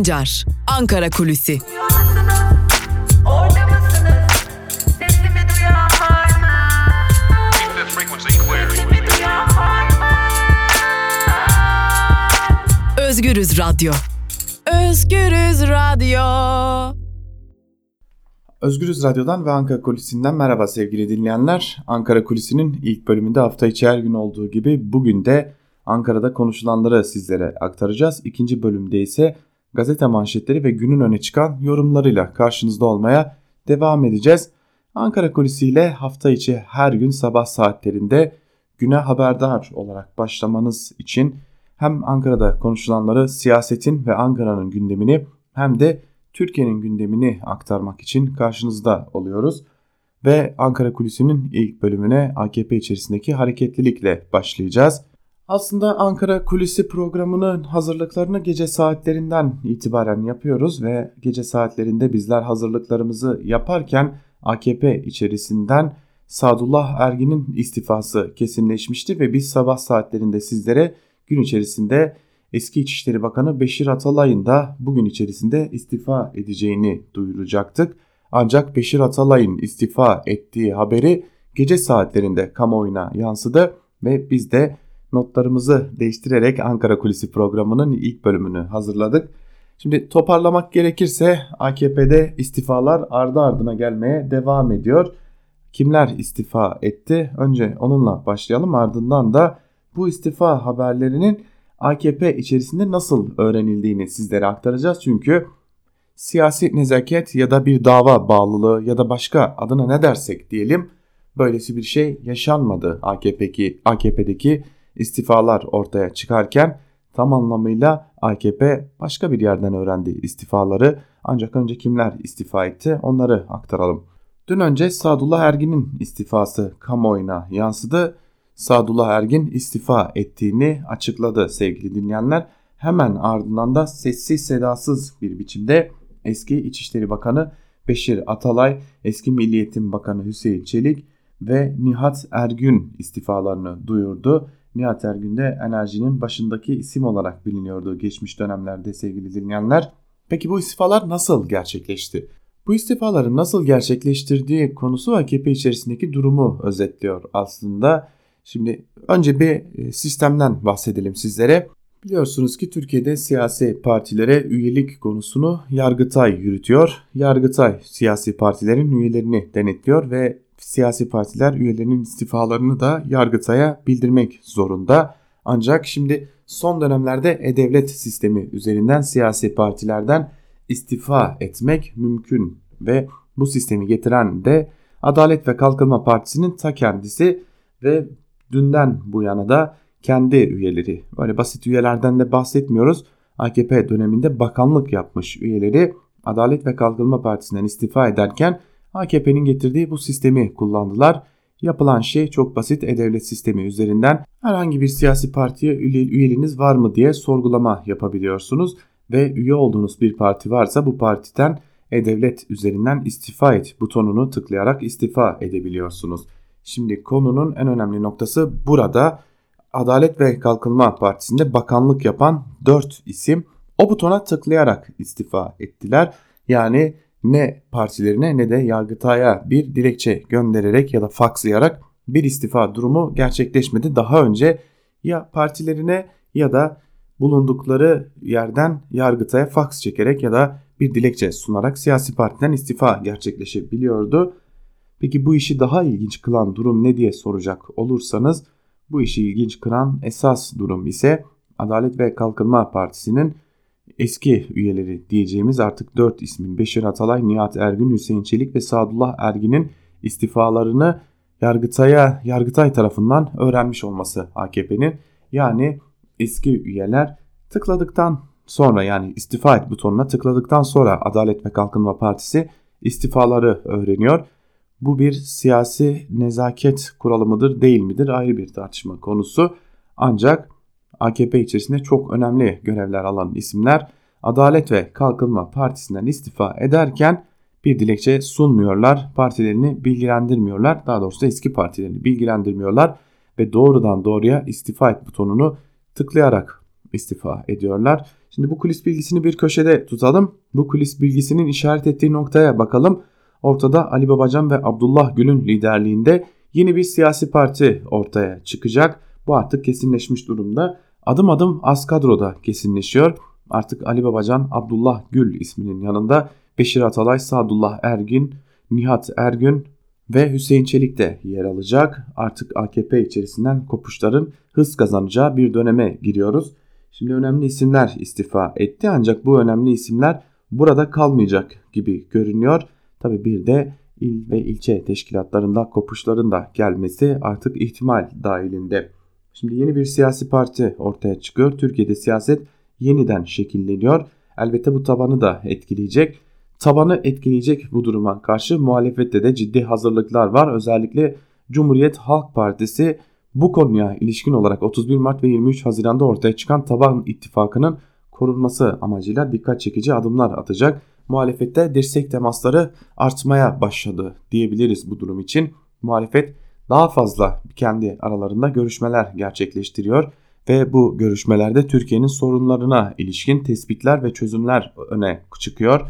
Sancar, Ankara Kulüsi. Özgürüz Radyo. Özgürüz Radyo. Özgürüz Radyo'dan ve Ankara Kulisi'nden merhaba sevgili dinleyenler. Ankara Kulisi'nin ilk bölümünde hafta içi her gün olduğu gibi bugün de Ankara'da konuşulanları sizlere aktaracağız. İkinci bölümde ise gazete manşetleri ve günün öne çıkan yorumlarıyla karşınızda olmaya devam edeceğiz. Ankara Kulisi ile hafta içi her gün sabah saatlerinde güne haberdar olarak başlamanız için hem Ankara'da konuşulanları, siyasetin ve Ankara'nın gündemini hem de Türkiye'nin gündemini aktarmak için karşınızda oluyoruz. Ve Ankara Kulisi'nin ilk bölümüne AKP içerisindeki hareketlilikle başlayacağız. Aslında Ankara Kulisi programının hazırlıklarını gece saatlerinden itibaren yapıyoruz ve gece saatlerinde bizler hazırlıklarımızı yaparken AKP içerisinden Sadullah Ergin'in istifası kesinleşmişti ve biz sabah saatlerinde sizlere gün içerisinde eski İçişleri Bakanı Beşir Atalay'ın da bugün içerisinde istifa edeceğini duyuracaktık. Ancak Beşir Atalay'ın istifa ettiği haberi gece saatlerinde kamuoyuna yansıdı ve biz de notlarımızı değiştirerek Ankara Kulisi programının ilk bölümünü hazırladık. Şimdi toparlamak gerekirse AKP'de istifalar ardı ardına gelmeye devam ediyor. Kimler istifa etti? Önce onunla başlayalım ardından da bu istifa haberlerinin AKP içerisinde nasıl öğrenildiğini sizlere aktaracağız. Çünkü siyasi nezaket ya da bir dava bağlılığı ya da başka adına ne dersek diyelim böylesi bir şey yaşanmadı AKP'deki AKP'deki istifalar ortaya çıkarken tam anlamıyla AKP başka bir yerden öğrendi istifaları. Ancak önce kimler istifa etti onları aktaralım. Dün önce Sadullah Ergin'in istifası kamuoyuna yansıdı. Sadullah Ergin istifa ettiğini açıkladı sevgili dinleyenler. Hemen ardından da sessiz sedasız bir biçimde eski İçişleri Bakanı Beşir Atalay, eski Milli Eğitim Bakanı Hüseyin Çelik ve Nihat Ergün istifalarını duyurdu. Nihat Ergün de enerjinin başındaki isim olarak biliniyordu geçmiş dönemlerde sevgili dinleyenler. Peki bu istifalar nasıl gerçekleşti? Bu istifaların nasıl gerçekleştirdiği konusu AKP içerisindeki durumu özetliyor aslında. Şimdi önce bir e, sistemden bahsedelim sizlere. Biliyorsunuz ki Türkiye'de siyasi partilere üyelik konusunu Yargıtay yürütüyor. Yargıtay siyasi partilerin üyelerini denetliyor ve siyasi partiler üyelerinin istifalarını da Yargıtay'a bildirmek zorunda. Ancak şimdi son dönemlerde e-devlet sistemi üzerinden siyasi partilerden istifa etmek mümkün ve bu sistemi getiren de Adalet ve Kalkınma Partisi'nin ta kendisi ve dünden bu yana da kendi üyeleri böyle basit üyelerden de bahsetmiyoruz. AKP döneminde bakanlık yapmış üyeleri Adalet ve Kalkınma Partisi'nden istifa ederken AKP'nin getirdiği bu sistemi kullandılar. Yapılan şey çok basit e-devlet sistemi üzerinden herhangi bir siyasi partiye üyeliğiniz var mı diye sorgulama yapabiliyorsunuz ve üye olduğunuz bir parti varsa bu partiden e-devlet üzerinden istifa et butonunu tıklayarak istifa edebiliyorsunuz. Şimdi konunun en önemli noktası burada Adalet ve Kalkınma Partisi'nde bakanlık yapan 4 isim o butona tıklayarak istifa ettiler. Yani ne partilerine ne de Yargıtay'a bir dilekçe göndererek ya da fakslayarak bir istifa durumu gerçekleşmedi. Daha önce ya partilerine ya da bulundukları yerden Yargıtay'a faks çekerek ya da bir dilekçe sunarak siyasi partiden istifa gerçekleşebiliyordu. Peki bu işi daha ilginç kılan durum ne diye soracak olursanız bu işi ilginç kılan esas durum ise Adalet ve Kalkınma Partisi'nin eski üyeleri diyeceğimiz artık 4 ismin Beşir Atalay, Nihat Ergün, Hüseyin Çelik ve Sadullah Ergin'in istifalarını Yargıtay'a Yargıtay tarafından öğrenmiş olması AKP'nin. Yani eski üyeler tıkladıktan sonra yani istifa et butonuna tıkladıktan sonra Adalet ve Kalkınma Partisi istifaları öğreniyor. Bu bir siyasi nezaket kuralı mıdır değil midir ayrı bir tartışma konusu. Ancak AKP içerisinde çok önemli görevler alan isimler Adalet ve Kalkınma Partisi'nden istifa ederken bir dilekçe sunmuyorlar. Partilerini bilgilendirmiyorlar. Daha doğrusu eski partilerini bilgilendirmiyorlar ve doğrudan doğruya istifa et butonunu tıklayarak istifa ediyorlar. Şimdi bu kulis bilgisini bir köşede tutalım. Bu kulis bilgisinin işaret ettiği noktaya bakalım. Ortada Ali Babacan ve Abdullah Gül'ün liderliğinde yeni bir siyasi parti ortaya çıkacak. Bu artık kesinleşmiş durumda. Adım adım az kadroda kesinleşiyor. Artık Ali Babacan, Abdullah Gül isminin yanında Beşir Atalay, Sadullah Ergin, Nihat Ergün ve Hüseyin Çelik de yer alacak. Artık AKP içerisinden kopuşların hız kazanacağı bir döneme giriyoruz. Şimdi önemli isimler istifa etti ancak bu önemli isimler burada kalmayacak gibi görünüyor. Tabi bir de il ve ilçe teşkilatlarında kopuşların da gelmesi artık ihtimal dahilinde. Şimdi yeni bir siyasi parti ortaya çıkıyor. Türkiye'de siyaset yeniden şekilleniyor. Elbette bu tabanı da etkileyecek. Tabanı etkileyecek bu duruma karşı muhalefette de ciddi hazırlıklar var. Özellikle Cumhuriyet Halk Partisi bu konuya ilişkin olarak 31 Mart ve 23 Haziran'da ortaya çıkan taban ittifakının korunması amacıyla dikkat çekici adımlar atacak. Muhalefette destek temasları artmaya başladı diyebiliriz bu durum için. Muhalefet daha fazla kendi aralarında görüşmeler gerçekleştiriyor ve bu görüşmelerde Türkiye'nin sorunlarına ilişkin tespitler ve çözümler öne çıkıyor.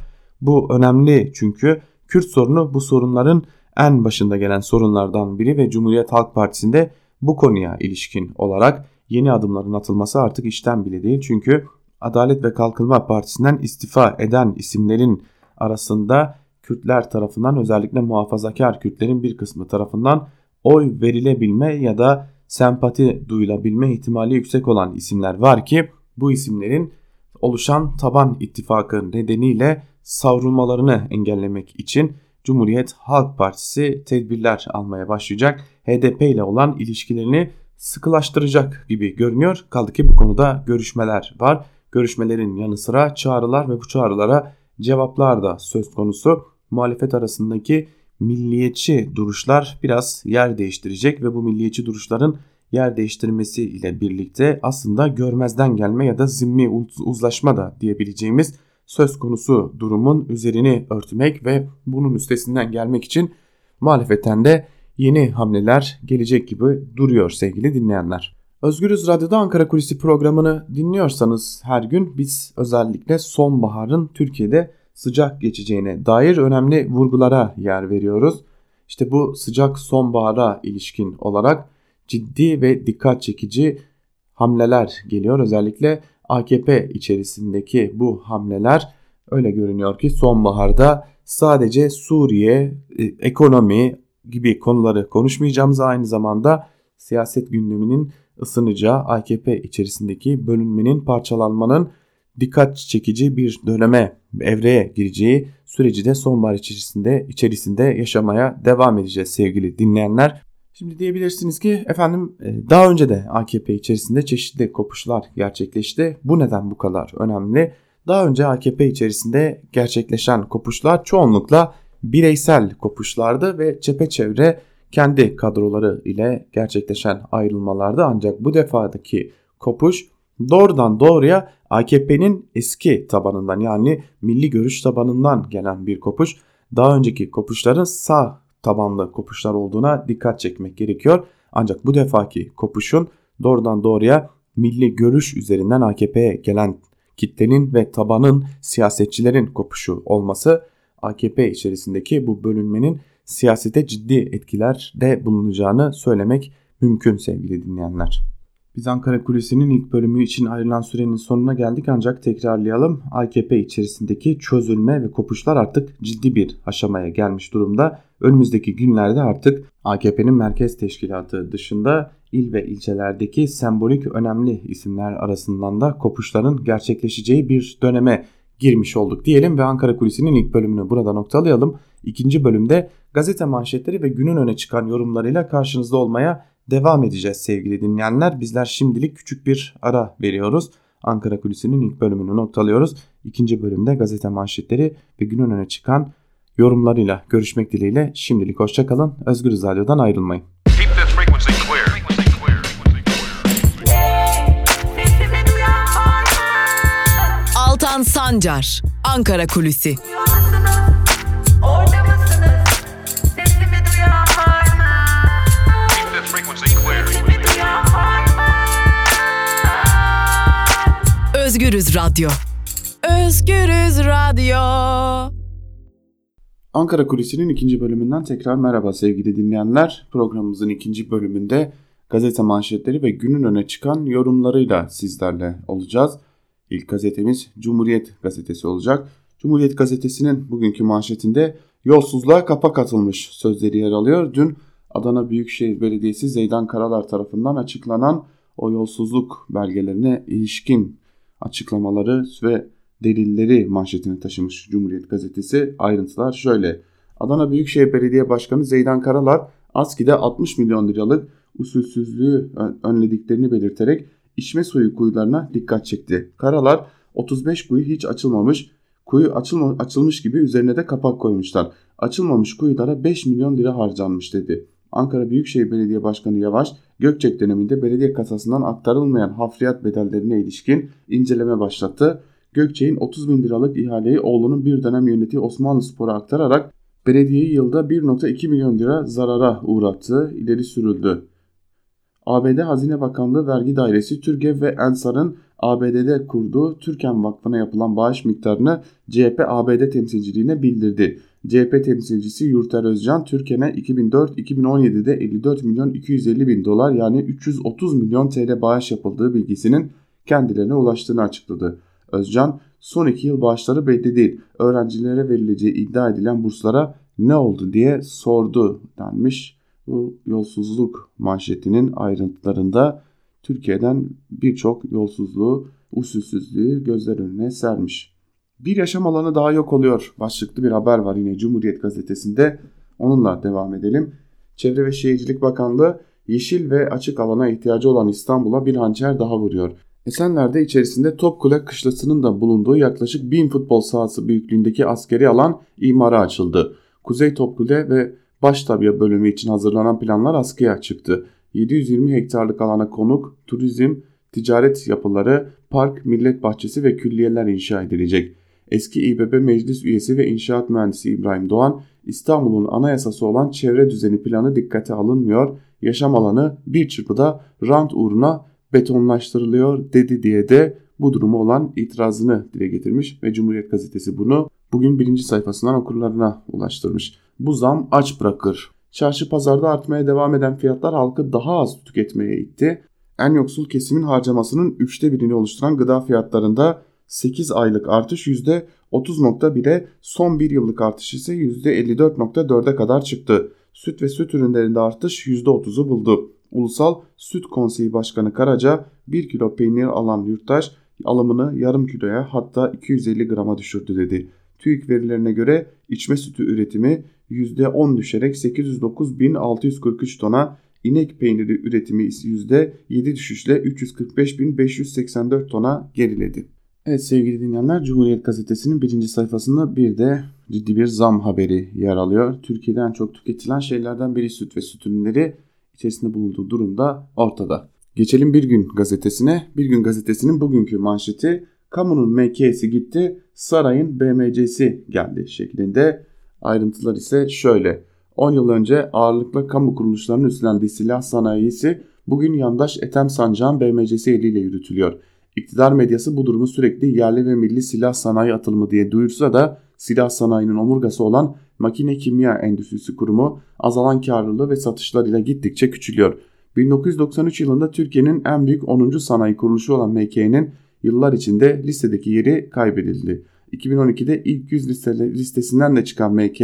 Bu önemli çünkü Kürt sorunu bu sorunların en başında gelen sorunlardan biri ve Cumhuriyet Halk Partisi'nde bu konuya ilişkin olarak yeni adımların atılması artık işten bile değil. Çünkü Adalet ve Kalkınma Partisi'nden istifa eden isimlerin arasında Kürtler tarafından özellikle muhafazakar Kürtlerin bir kısmı tarafından oy verilebilme ya da sempati duyulabilme ihtimali yüksek olan isimler var ki bu isimlerin oluşan taban ittifakı nedeniyle savrulmalarını engellemek için Cumhuriyet Halk Partisi tedbirler almaya başlayacak. HDP ile olan ilişkilerini sıkılaştıracak gibi görünüyor. Kaldı ki bu konuda görüşmeler var. Görüşmelerin yanı sıra çağrılar ve bu çağrılara cevaplar da söz konusu. Muhalefet arasındaki milliyetçi duruşlar biraz yer değiştirecek ve bu milliyetçi duruşların yer değiştirmesi ile birlikte aslında görmezden gelme ya da zimmi uzlaşma da diyebileceğimiz söz konusu durumun üzerini örtmek ve bunun üstesinden gelmek için muhalefetten de yeni hamleler gelecek gibi duruyor sevgili dinleyenler. Özgürüz Radyo'da Ankara Kulisi programını dinliyorsanız her gün biz özellikle sonbaharın Türkiye'de sıcak geçeceğine dair önemli vurgulara yer veriyoruz. İşte bu sıcak sonbahara ilişkin olarak ciddi ve dikkat çekici hamleler geliyor. Özellikle AKP içerisindeki bu hamleler öyle görünüyor ki sonbaharda sadece Suriye, e, ekonomi gibi konuları konuşmayacağımız aynı zamanda siyaset gündeminin ısınacağı AKP içerisindeki bölünmenin parçalanmanın dikkat çekici bir döneme evreye gireceği süreci de sonbahar içerisinde içerisinde yaşamaya devam edeceğiz sevgili dinleyenler. Şimdi diyebilirsiniz ki efendim e, daha önce de AKP içerisinde çeşitli kopuşlar gerçekleşti. Bu neden bu kadar önemli? Daha önce AKP içerisinde gerçekleşen kopuşlar çoğunlukla bireysel kopuşlardı ve çepeçevre kendi kadroları ile gerçekleşen ayrılmalardı. Ancak bu defadaki kopuş doğrudan doğruya AKP'nin eski tabanından yani milli görüş tabanından gelen bir kopuş. Daha önceki kopuşların sağ tabanlı kopuşlar olduğuna dikkat çekmek gerekiyor. Ancak bu defaki kopuşun doğrudan doğruya milli görüş üzerinden AKP'ye gelen kitlenin ve tabanın siyasetçilerin kopuşu olması AKP içerisindeki bu bölünmenin siyasete ciddi etkiler de bulunacağını söylemek mümkün sevgili dinleyenler. Biz Ankara Kulisi'nin ilk bölümü için ayrılan sürenin sonuna geldik ancak tekrarlayalım. AKP içerisindeki çözülme ve kopuşlar artık ciddi bir aşamaya gelmiş durumda. Önümüzdeki günlerde artık AKP'nin merkez teşkilatı dışında il ve ilçelerdeki sembolik önemli isimler arasından da kopuşların gerçekleşeceği bir döneme girmiş olduk diyelim ve Ankara Kulisi'nin ilk bölümünü burada noktalayalım. İkinci bölümde gazete manşetleri ve günün öne çıkan yorumlarıyla karşınızda olmaya devam edeceğiz sevgili dinleyenler. Bizler şimdilik küçük bir ara veriyoruz. Ankara Kulisi'nin ilk bölümünü noktalıyoruz. İkinci bölümde gazete manşetleri ve günün öne çıkan yorumlarıyla görüşmek dileğiyle şimdilik hoşçakalın. Özgür Radyo'dan ayrılmayın. Altan Sancar, Ankara Kulüsi. Özgürüz Radyo. Özgürüz Radyo. Ankara Kulisi'nin ikinci bölümünden tekrar merhaba sevgili dinleyenler. Programımızın ikinci bölümünde gazete manşetleri ve günün öne çıkan yorumlarıyla sizlerle olacağız. İlk gazetemiz Cumhuriyet Gazetesi olacak. Cumhuriyet Gazetesi'nin bugünkü manşetinde yolsuzluğa kapak atılmış sözleri yer alıyor. Dün Adana Büyükşehir Belediyesi Zeydan Karalar tarafından açıklanan o yolsuzluk belgelerine ilişkin açıklamaları ve delilleri manşetine taşımış Cumhuriyet Gazetesi. Ayrıntılar şöyle. Adana Büyükşehir Belediye Başkanı Zeydan Karalar ASKİ'de 60 milyon liralık usulsüzlüğü önlediklerini belirterek içme suyu kuyularına dikkat çekti. Karalar 35 kuyu hiç açılmamış, kuyu açılma, açılmış gibi üzerine de kapak koymuşlar. Açılmamış kuyulara 5 milyon lira harcanmış dedi. Ankara Büyükşehir Belediye Başkanı Yavaş, Gökçek döneminde belediye kasasından aktarılmayan hafriyat bedellerine ilişkin inceleme başlattı. Gökçek'in 30 bin liralık ihaleyi oğlunun bir dönem yönettiği Osmanlı Spor'a aktararak belediyeyi yılda 1.2 milyon lira zarara uğrattığı ileri sürüldü. ABD Hazine Bakanlığı Vergi Dairesi Türgev ve Ensar'ın ABD'de kurduğu Türken Vakfı'na yapılan bağış miktarını CHP ABD temsilciliğine bildirdi. CHP temsilcisi Yurter Özcan Türken'e 2004-2017'de 54 milyon 250 bin dolar yani 330 milyon TL bağış yapıldığı bilgisinin kendilerine ulaştığını açıkladı. Özcan son iki yıl bağışları belli değil. Öğrencilere verileceği iddia edilen burslara ne oldu diye sordu denmiş. Bu yolsuzluk manşetinin ayrıntılarında Türkiye'den birçok yolsuzluğu, usulsüzlüğü gözler önüne sermiş. Bir yaşam alanı daha yok oluyor. Başlıklı bir haber var yine Cumhuriyet Gazetesi'nde. Onunla devam edelim. Çevre ve Şehircilik Bakanlığı yeşil ve açık alana ihtiyacı olan İstanbul'a bir hançer daha vuruyor. Esenler'de içerisinde Topkule kışlasının da bulunduğu yaklaşık 1000 futbol sahası büyüklüğündeki askeri alan imara açıldı. Kuzey Topkule ve Baştabiye bölümü için hazırlanan planlar askıya çıktı. 720 hektarlık alana konuk, turizm, ticaret yapıları, park, millet bahçesi ve külliyeler inşa edilecek. Eski İBB Meclis üyesi ve inşaat mühendisi İbrahim Doğan, İstanbul'un anayasası olan çevre düzeni planı dikkate alınmıyor, yaşam alanı bir çırpıda rant uğruna betonlaştırılıyor dedi diye de bu durumu olan itirazını dile getirmiş ve Cumhuriyet Gazetesi bunu bugün birinci sayfasından okurlarına ulaştırmış. Bu zam aç bırakır. Çarşı pazarda artmaya devam eden fiyatlar halkı daha az tüketmeye itti. En yoksul kesimin harcamasının üçte birini oluşturan gıda fiyatlarında 8 aylık artış %30.1'e son bir yıllık artış ise %54.4'e kadar çıktı. Süt ve süt ürünlerinde artış %30'u buldu. Ulusal Süt Konseyi Başkanı Karaca 1 kilo peynir alan yurttaş alımını yarım kiloya hatta 250 grama düşürdü dedi. TÜİK verilerine göre içme sütü üretimi %10 düşerek 809.643 tona, inek peyniri üretimi ise %7 düşüşle 345.584 tona geriledi. Evet sevgili dinleyenler Cumhuriyet Gazetesi'nin birinci sayfasında bir de ciddi bir zam haberi yer alıyor. Türkiye'de en çok tüketilen şeylerden biri süt ve süt ürünleri içerisinde bulunduğu durumda ortada. Geçelim Bir Gün gazetesine. Bir Gün gazetesinin bugünkü manşeti kamunun MK'si gitti sarayın BMC'si geldi şeklinde. Ayrıntılar ise şöyle. 10 yıl önce ağırlıkla kamu kuruluşlarının üstlendiği silah sanayisi bugün yandaş Ethem Sancağ'ın BMC'si eliyle yürütülüyor. İktidar medyası bu durumu sürekli yerli ve milli silah sanayi atılımı diye duyursa da silah sanayinin omurgası olan Makine Kimya Endüstrisi Kurumu azalan karlılığı ve satışlar ile gittikçe küçülüyor. 1993 yılında Türkiye'nin en büyük 10. sanayi kuruluşu olan MK'nin yıllar içinde listedeki yeri kaybedildi. 2012'de ilk 100 listesinden de çıkan MK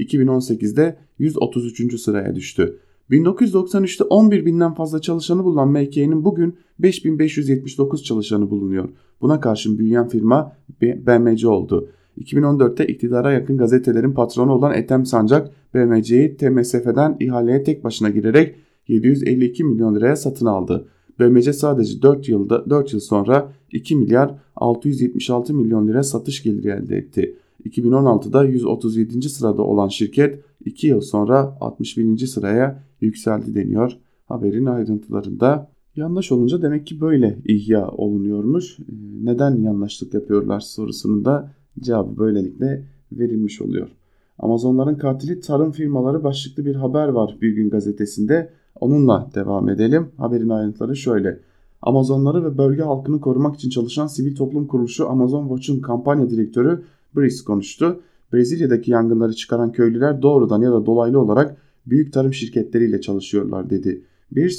2018'de 133. sıraya düştü. 1993'te 11 binden fazla çalışanı bulunan MK'nin bugün 5579 çalışanı bulunuyor. Buna karşın büyüyen firma BMC oldu. 2014'te iktidara yakın gazetelerin patronu olan Ethem Sancak BMC'yi TMSF'den ihaleye tek başına girerek 752 milyon liraya satın aldı. BMC sadece 4 yılda 4 yıl sonra 2 milyar 676 milyon lira satış geliri elde etti. 2016'da 137. sırada olan şirket 2 yıl sonra 61. sıraya yükseldi deniyor haberin ayrıntılarında. Yanlış olunca demek ki böyle ihya olunuyormuş. Ee, neden yanlışlık yapıyorlar sorusunun da cevabı böylelikle verilmiş oluyor. Amazonların katili tarım firmaları başlıklı bir haber var bir gün gazetesinde. Onunla devam edelim. Haberin ayrıntıları şöyle. Amazonları ve bölge halkını korumak için çalışan sivil toplum kuruluşu Amazon Watch'un kampanya direktörü Brice konuştu. Brezilya'daki yangınları çıkaran köylüler doğrudan ya da dolaylı olarak büyük tarım şirketleriyle çalışıyorlar dedi. Brice,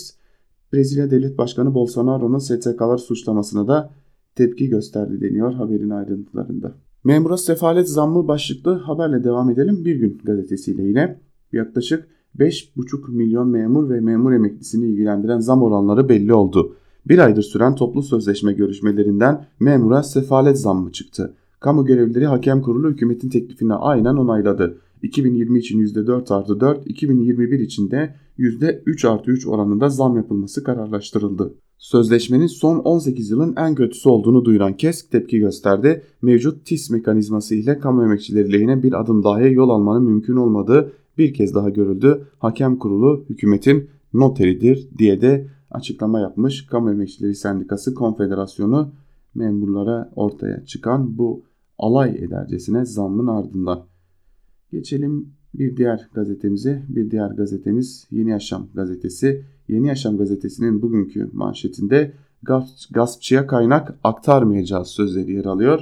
Brezilya Devlet Başkanı Bolsonaro'nun STK'lar suçlamasına da tepki gösterdi deniyor haberin ayrıntılarında. Memura sefalet zammı başlıklı haberle devam edelim. Bir gün gazetesiyle yine yaklaşık 5,5 milyon memur ve memur emeklisini ilgilendiren zam oranları belli oldu. Bir aydır süren toplu sözleşme görüşmelerinden memura sefalet zammı çıktı. Kamu görevlileri hakem kurulu hükümetin teklifini aynen onayladı. 2020 için %4 artı 4, 2021 için de %3 artı 3 oranında zam yapılması kararlaştırıldı. Sözleşmenin son 18 yılın en kötüsü olduğunu duyuran KESK tepki gösterdi. Mevcut TİS mekanizması ile kamu emekçileri lehine bir adım dahi yol almanın mümkün olmadığı bir kez daha görüldü. Hakem kurulu hükümetin noteridir diye de açıklama yapmış. Kamu Emekçileri Sendikası Konfederasyonu memurlara ortaya çıkan bu alay edercesine zammın ardından. Geçelim bir diğer gazetemize. Bir diğer gazetemiz Yeni Yaşam gazetesi. Yeni Yaşam gazetesinin bugünkü manşetinde gaspçıya kaynak aktarmayacağız sözleri yer alıyor.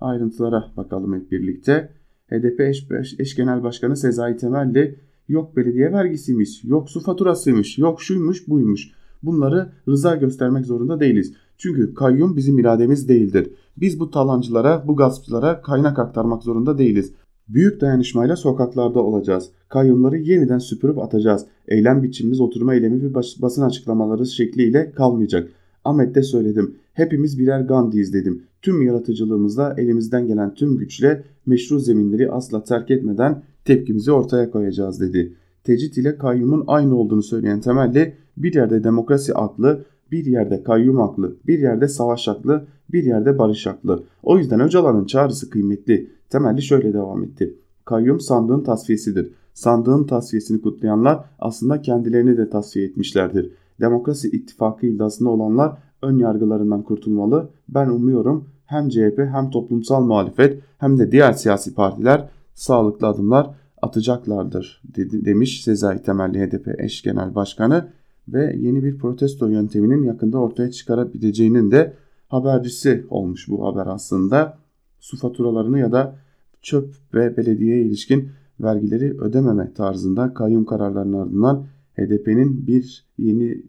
Ayrıntılara bakalım hep birlikte. HDP eş, eş genel başkanı Sezai Temelli yok belediye vergisiymiş, yok su faturasıymış, yok şuymuş buymuş. Bunları rıza göstermek zorunda değiliz. Çünkü kayyum bizim irademiz değildir. Biz bu talancılara, bu gaspçılara kaynak aktarmak zorunda değiliz. Büyük dayanışmayla sokaklarda olacağız. Kayyumları yeniden süpürüp atacağız. Eylem biçimimiz oturma eylemi ve basın açıklamaları şekliyle kalmayacak. Ahmet'te söyledim. Hepimiz birer Gandhi'yiz dedim. Tüm yaratıcılığımızla elimizden gelen tüm güçle meşru zeminleri asla terk etmeden tepkimizi ortaya koyacağız dedi. Tecrit ile kayyumun aynı olduğunu söyleyen temelli bir yerde demokrasi aklı, bir yerde kayyum aklı, bir yerde savaş aklı, bir yerde barış aklı. O yüzden Öcalan'ın çağrısı kıymetli. Temelli şöyle devam etti. Kayyum sandığın tasfiyesidir. Sandığın tasfiyesini kutlayanlar aslında kendilerini de tasfiye etmişlerdir. Demokrasi ittifakı iddiasında olanlar ön yargılarından kurtulmalı. Ben umuyorum hem CHP hem toplumsal muhalefet hem de diğer siyasi partiler sağlıklı adımlar atacaklardır dedi, demiş Sezai Temelli HDP eş genel başkanı ve yeni bir protesto yönteminin yakında ortaya çıkarabileceğinin de habercisi olmuş bu haber aslında. Su faturalarını ya da çöp ve belediyeye ilişkin vergileri ödememe tarzında kayyum kararlarının ardından HDP'nin bir yeni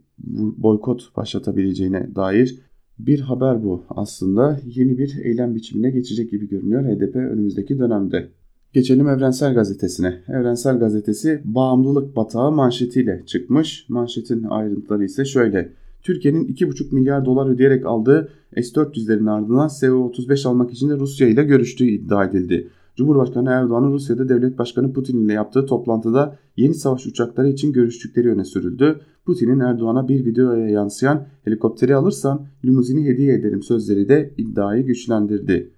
boykot başlatabileceğine dair bir haber bu aslında. Yeni bir eylem biçimine geçecek gibi görünüyor HDP önümüzdeki dönemde. Geçelim Evrensel Gazetesi'ne. Evrensel Gazetesi bağımlılık batağı manşetiyle çıkmış. Manşetin ayrıntıları ise şöyle. Türkiye'nin 2,5 milyar dolar ödeyerek aldığı S-400'lerin ardından SV-35 almak için de Rusya ile görüştüğü iddia edildi. Cumhurbaşkanı Erdoğan'ın Rusya'da devlet başkanı Putin ile yaptığı toplantıda yeni savaş uçakları için görüştükleri öne sürüldü. Putin'in Erdoğan'a bir videoya yansıyan helikopteri alırsan limuzini hediye ederim sözleri de iddiayı güçlendirdi.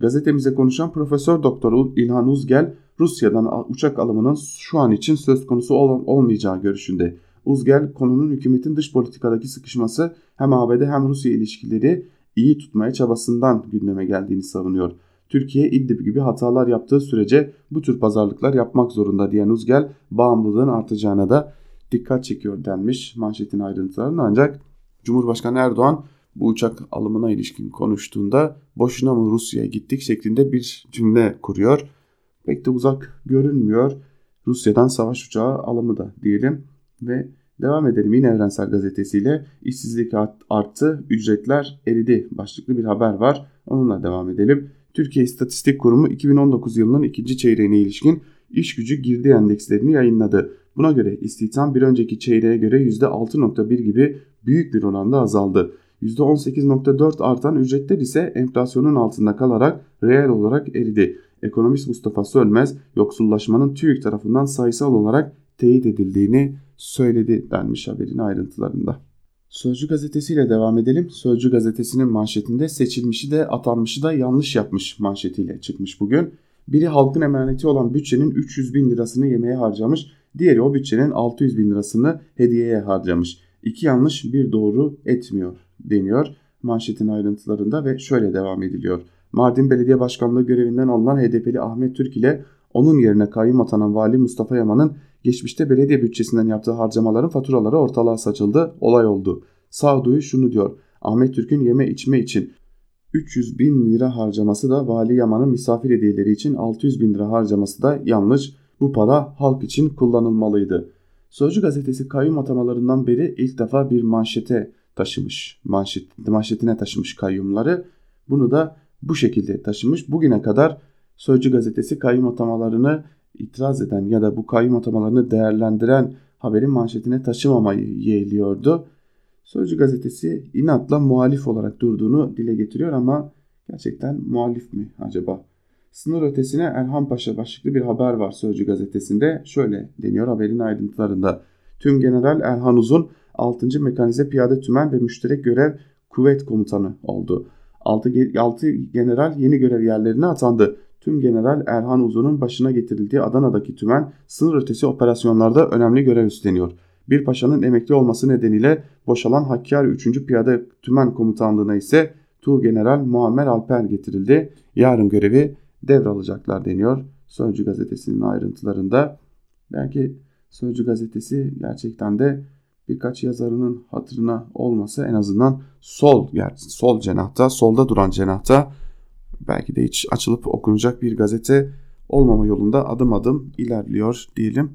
Gazetemize konuşan Profesör Doktor İlhan Uzgel Rusya'dan uçak alımının şu an için söz konusu ol olmayacağı görüşünde. Uzgel konunun hükümetin dış politikadaki sıkışması hem ABD hem Rusya ilişkileri iyi tutmaya çabasından gündeme geldiğini savunuyor. Türkiye İdlib gibi hatalar yaptığı sürece bu tür pazarlıklar yapmak zorunda diyen Uzgel bağımlılığın artacağına da dikkat çekiyor denmiş manşetin ayrıntılarını ancak Cumhurbaşkanı Erdoğan bu uçak alımına ilişkin konuştuğunda boşuna mı Rusya'ya gittik şeklinde bir cümle kuruyor. Pek de uzak görünmüyor. Rusya'dan savaş uçağı alımı da diyelim ve devam edelim yine Evrensel Gazetesi'yle işsizlik arttı, ücretler eridi başlıklı bir haber var. Onunla devam edelim. Türkiye İstatistik Kurumu 2019 yılının ikinci çeyreğine ilişkin iş gücü girdi endekslerini yayınladı. Buna göre istihdam bir önceki çeyreğe göre %6.1 gibi büyük bir oranda azaldı. %18.4 artan ücretler ise enflasyonun altında kalarak reel olarak eridi. Ekonomist Mustafa Sölmez yoksullaşmanın TÜİK tarafından sayısal olarak teyit edildiğini söyledi denmiş haberin ayrıntılarında. Sözcü gazetesiyle devam edelim. Sözcü gazetesinin manşetinde seçilmişi de atanmışı da yanlış yapmış manşetiyle çıkmış bugün. Biri halkın emaneti olan bütçenin 300 bin lirasını yemeğe harcamış, diğeri o bütçenin 600 bin lirasını hediyeye harcamış. İki yanlış bir doğru etmiyor deniyor manşetin ayrıntılarında ve şöyle devam ediliyor. Mardin Belediye Başkanlığı görevinden alınan HDP'li Ahmet Türk ile onun yerine kayyum atanan Vali Mustafa Yaman'ın geçmişte belediye bütçesinden yaptığı harcamaların faturaları ortalığa saçıldı, olay oldu. Sağduyu şunu diyor. Ahmet Türk'ün yeme içme için 300 bin lira harcaması da Vali Yaman'ın misafir hediyeleri için 600 bin lira harcaması da yanlış. Bu para halk için kullanılmalıydı. Sözcü gazetesi kayyum atamalarından beri ilk defa bir manşete taşımış. Manşet, manşetine taşımış kayyumları. Bunu da bu şekilde taşımış. Bugüne kadar Sözcü gazetesi kayyum atamalarını itiraz eden ya da bu kayyum atamalarını değerlendiren haberin manşetine taşımamayı yeğliyordu. Sözcü gazetesi inatla muhalif olarak durduğunu dile getiriyor ama gerçekten muhalif mi acaba? Sınır ötesine Erhan Paşa başlıklı bir haber var Sözcü gazetesinde. Şöyle deniyor haberin ayrıntılarında. Tüm General Erhan Uzun 6. Mekanize Piyade Tümen ve Müşterek Görev Kuvvet Komutanı oldu. 6, 6 general yeni görev yerlerine atandı. Tüm General Erhan Uzun'un başına getirildiği Adana'daki tümen sınır ötesi operasyonlarda önemli görev üstleniyor. Bir paşanın emekli olması nedeniyle boşalan Hakkari 3. Piyade Tümen Komutanlığı'na ise Tu General Muammer Alper getirildi. Yarın görevi devralacaklar deniyor Sözcü gazetesinin ayrıntılarında. Belki Sözcü gazetesi gerçekten de birkaç yazarının hatırına olmasa en azından sol yani sol cenahta, solda duran cenahta belki de hiç açılıp okunacak bir gazete olmama yolunda adım adım ilerliyor diyelim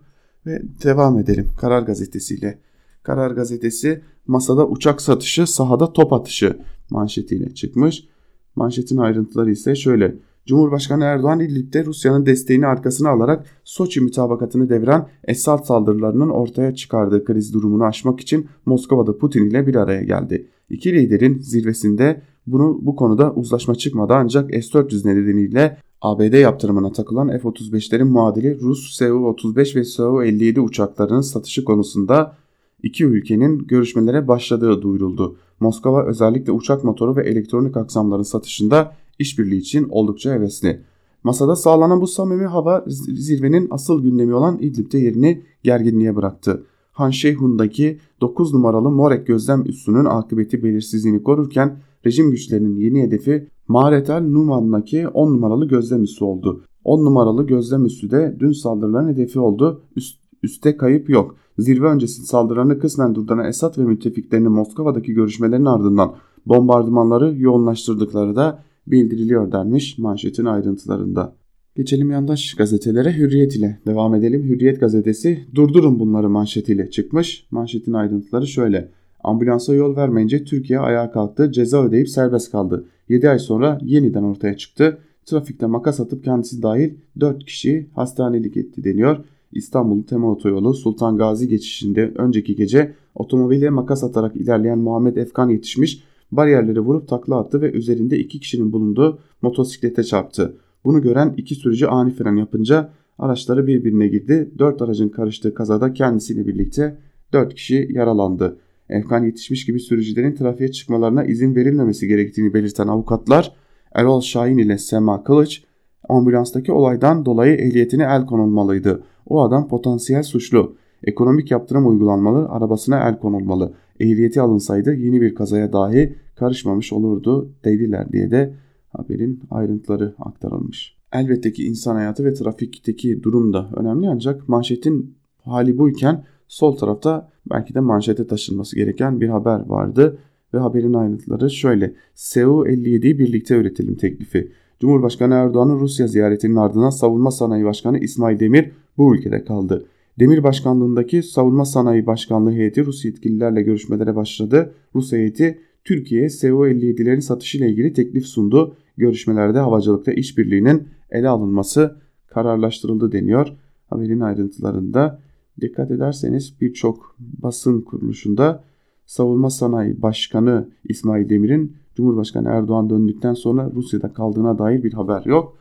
ve devam edelim Karar Gazetesi ile. Karar Gazetesi masada uçak satışı, sahada top atışı manşetiyle çıkmış. Manşetin ayrıntıları ise şöyle. Cumhurbaşkanı Erdoğan İdlib'de Rusya'nın desteğini arkasına alarak Soçi mütabakatını deviren Esad saldırılarının ortaya çıkardığı kriz durumunu aşmak için Moskova'da Putin ile bir araya geldi. İki liderin zirvesinde bunu bu konuda uzlaşma çıkmadı ancak S-400 nedeniyle ABD yaptırımına takılan F-35'lerin muadili Rus Su-35 ve Su-57 uçaklarının satışı konusunda iki ülkenin görüşmelere başladığı duyuruldu. Moskova özellikle uçak motoru ve elektronik aksamların satışında işbirliği için oldukça hevesli. Masada sağlanan bu samimi hava zirvenin asıl gündemi olan İdlib'de yerini gerginliğe bıraktı. Han Şeyhun'daki 9 numaralı Morek gözlem üssünün akıbeti belirsizliğini korurken rejim güçlerinin yeni hedefi Maretel Numan'daki 10 numaralı gözlem üssü oldu. 10 numaralı gözlem üssü de dün saldırıların hedefi oldu. Üst, üste kayıp yok. Zirve öncesi saldırılarını kısmen durduran Esad ve müttefiklerinin Moskova'daki görüşmelerin ardından bombardımanları yoğunlaştırdıkları da bildiriliyor denmiş manşetin ayrıntılarında. Geçelim yandaş gazetelere Hürriyet ile devam edelim. Hürriyet gazetesi durdurun bunları manşetiyle çıkmış. Manşetin ayrıntıları şöyle. Ambulansa yol vermeyince Türkiye ayağa kalktı, ceza ödeyip serbest kaldı. 7 ay sonra yeniden ortaya çıktı. Trafikte makas atıp kendisi dahil 4 kişi hastanelik etti deniyor. İstanbul Tema Otoyolu Sultan Gazi geçişinde önceki gece otomobile makas atarak ilerleyen Muhammed Efkan yetişmiş, bariyerleri vurup takla attı ve üzerinde iki kişinin bulunduğu motosiklete çarptı. Bunu gören iki sürücü ani fren yapınca araçları birbirine girdi. Dört aracın karıştığı kazada kendisiyle birlikte dört kişi yaralandı. Efkan yetişmiş gibi sürücülerin trafiğe çıkmalarına izin verilmemesi gerektiğini belirten avukatlar Erol Şahin ile Sema Kılıç ambulanstaki olaydan dolayı ehliyetine el konulmalıydı. O adam potansiyel suçlu. Ekonomik yaptırım uygulanmalı, arabasına el konulmalı. Ehliyeti alınsaydı yeni bir kazaya dahi karışmamış olurdu dediler diye de haberin ayrıntıları aktarılmış. Elbette ki insan hayatı ve trafikteki durum da önemli ancak manşetin hali buyken sol tarafta belki de manşete taşınması gereken bir haber vardı ve haberin ayrıntıları şöyle. SU-57'yi birlikte üretelim teklifi. Cumhurbaşkanı Erdoğan'ın Rusya ziyaretinin ardından Savunma Sanayi Başkanı İsmail Demir bu ülkede kaldı. Demir Başkanlığındaki Savunma Sanayi Başkanlığı heyeti Rus yetkililerle görüşmelere başladı. Rus heyeti Türkiye'ye SU-57'lerin satışı ile ilgili teklif sundu. Görüşmelerde havacılıkta işbirliğinin ele alınması kararlaştırıldı deniyor. Haberin ayrıntılarında dikkat ederseniz birçok basın kuruluşunda Savunma Sanayi Başkanı İsmail Demir'in Cumhurbaşkanı Erdoğan döndükten sonra Rusya'da kaldığına dair bir haber yok.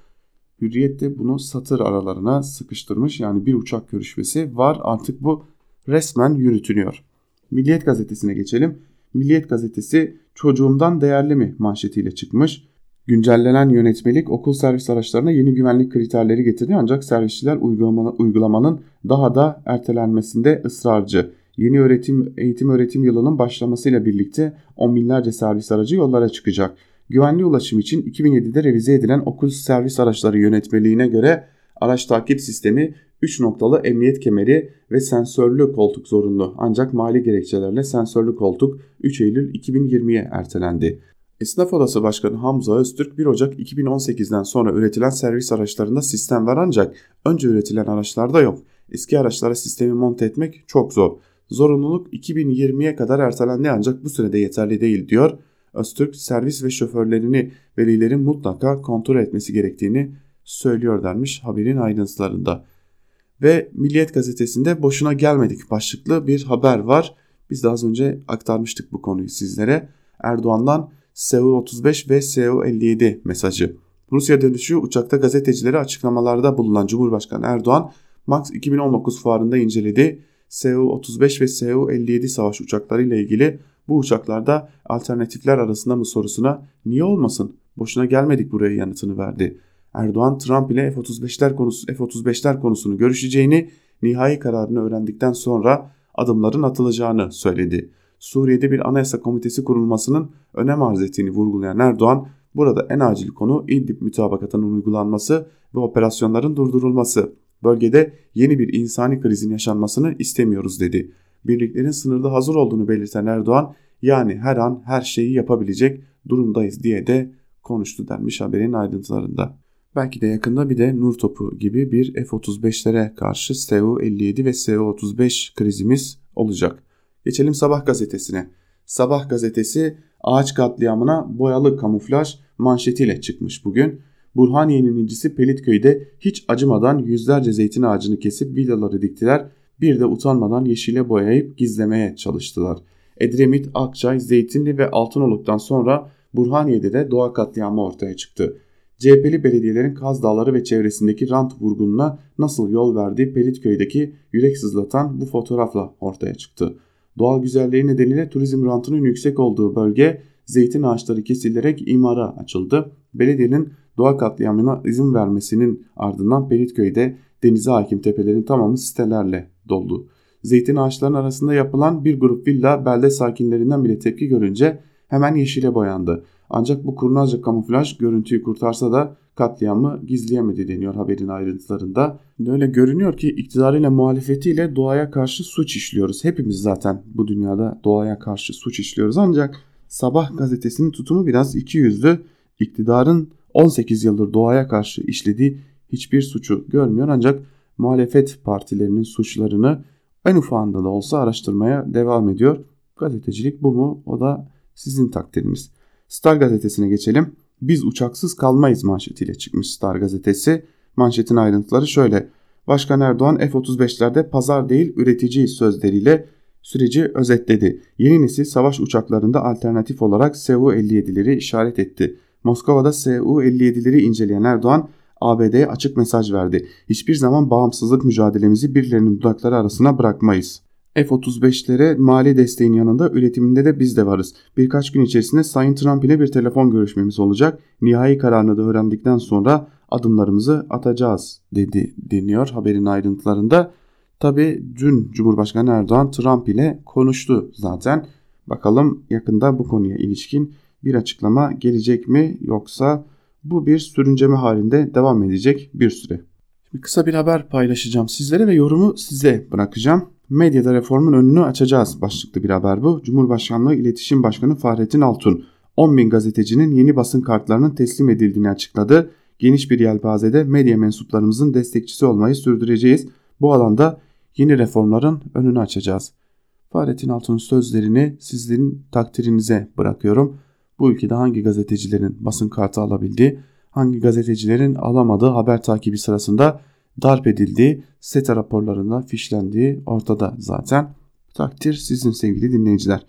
Hürriyet de bunu satır aralarına sıkıştırmış. Yani bir uçak görüşmesi var artık bu resmen yürütülüyor. Milliyet gazetesine geçelim. Milliyet gazetesi çocuğumdan değerli mi manşetiyle çıkmış. Güncellenen yönetmelik okul servis araçlarına yeni güvenlik kriterleri getirdi ancak servisçiler uygulamanın daha da ertelenmesinde ısrarcı. Yeni öğretim eğitim öğretim yılının başlamasıyla birlikte on binlerce servis aracı yollara çıkacak. Güvenli ulaşım için 2007'de revize edilen okul servis araçları yönetmeliğine göre Araç takip sistemi 3 noktalı emniyet kemeri ve sensörlü koltuk zorunlu. Ancak mali gerekçelerle sensörlü koltuk 3 Eylül 2020'ye ertelendi. Esnaf Odası Başkanı Hamza Öztürk 1 Ocak 2018'den sonra üretilen servis araçlarında sistem var ancak önce üretilen araçlarda yok. Eski araçlara sistemi monte etmek çok zor. Zorunluluk 2020'ye kadar ertelendi ancak bu sürede yeterli değil diyor. Öztürk servis ve şoförlerini velilerin mutlaka kontrol etmesi gerektiğini söylüyor dermiş haberin ayrıntılarında. Ve Milliyet gazetesinde boşuna gelmedik başlıklı bir haber var. Biz de az önce aktarmıştık bu konuyu sizlere. Erdoğan'dan SU-35 ve SU-57 mesajı. Rusya dönüşü uçakta gazetecilere açıklamalarda bulunan Cumhurbaşkanı Erdoğan, MAX 2019 fuarında inceledi. Su-35 ve Su-57 savaş uçakları ile ilgili bu uçaklarda alternatifler arasında mı sorusuna niye olmasın boşuna gelmedik buraya yanıtını verdi. Erdoğan Trump ile F-35'ler konusu F-35'ler konusunu görüşeceğini, nihai kararını öğrendikten sonra adımların atılacağını söyledi. Suriye'de bir anayasa komitesi kurulmasının önem arz ettiğini vurgulayan Erdoğan, burada en acil konu İdlib mütabakatının uygulanması ve operasyonların durdurulması. Bölgede yeni bir insani krizin yaşanmasını istemiyoruz dedi. Birliklerin sınırda hazır olduğunu belirten Erdoğan, yani her an her şeyi yapabilecek durumdayız diye de konuştu denmiş haberin ayrıntılarında. Belki de yakında bir de Nur Topu gibi bir F-35'lere karşı Su-57 ve Su-35 krizimiz olacak. Geçelim Sabah gazetesine. Sabah gazetesi ağaç katliamına boyalı kamuflaj manşetiyle çıkmış bugün. Burhaniye'nin incisi Pelitköy'de hiç acımadan yüzlerce zeytin ağacını kesip villaları diktiler. Bir de utanmadan yeşile boyayıp gizlemeye çalıştılar. Edremit, Akçay, Zeytinli ve Altınoluk'tan sonra Burhaniye'de de doğa katliamı ortaya çıktı. CHP'li belediyelerin Kaz Dağları ve çevresindeki rant vurgununa nasıl yol verdiği Pelitköy'deki yürek sızlatan bu fotoğrafla ortaya çıktı. Doğal güzelliği nedeniyle turizm rantının yüksek olduğu bölge zeytin ağaçları kesilerek imara açıldı. Belediyenin doğa katliamına izin vermesinin ardından Pelitköy'de denize hakim tepelerin tamamı sitelerle doldu. Zeytin ağaçlarının arasında yapılan bir grup villa belde sakinlerinden bile tepki görünce hemen yeşile boyandı. Ancak bu kurnazca kamuflaj görüntüyü kurtarsa da katliamı gizleyemedi deniyor haberin ayrıntılarında. Öyle görünüyor ki iktidarıyla muhalefetiyle doğaya karşı suç işliyoruz. Hepimiz zaten bu dünyada doğaya karşı suç işliyoruz ancak Sabah gazetesinin tutumu biraz iki yüzlü. İktidarın 18 yıldır doğaya karşı işlediği hiçbir suçu görmüyor ancak muhalefet partilerinin suçlarını en ufağında da olsa araştırmaya devam ediyor. Gazetecilik bu mu? O da sizin takdiriniz. Star gazetesine geçelim. Biz uçaksız kalmayız manşetiyle çıkmış Star gazetesi. Manşetin ayrıntıları şöyle. Başkan Erdoğan F-35'lerde pazar değil üretici sözleriyle süreci özetledi. Yeni nesil savaş uçaklarında alternatif olarak Su-57'leri işaret etti. Moskova'da Su-57'leri inceleyen Erdoğan ABD'ye açık mesaj verdi. Hiçbir zaman bağımsızlık mücadelemizi birilerinin dudakları arasına bırakmayız. F-35'lere mali desteğin yanında üretiminde de biz de varız. Birkaç gün içerisinde Sayın Trump ile bir telefon görüşmemiz olacak. Nihai kararını da öğrendikten sonra adımlarımızı atacağız dedi deniyor haberin ayrıntılarında. Tabi dün Cumhurbaşkanı Erdoğan Trump ile konuştu zaten. Bakalım yakında bu konuya ilişkin bir açıklama gelecek mi yoksa bu bir sürünceme halinde devam edecek bir süre. Şimdi kısa bir haber paylaşacağım sizlere ve yorumu size bırakacağım. Medyada reformun önünü açacağız başlıklı bir haber bu. Cumhurbaşkanlığı İletişim Başkanı Fahrettin Altun 10 bin gazetecinin yeni basın kartlarının teslim edildiğini açıkladı. Geniş bir yelpazede medya mensuplarımızın destekçisi olmayı sürdüreceğiz. Bu alanda yeni reformların önünü açacağız. Fahrettin Altun'un sözlerini sizlerin takdirinize bırakıyorum. Bu ülkede hangi gazetecilerin basın kartı alabildiği, hangi gazetecilerin alamadığı haber takibi sırasında darp edildiği, SETA raporlarında fişlendiği ortada zaten. Takdir sizin sevgili dinleyiciler.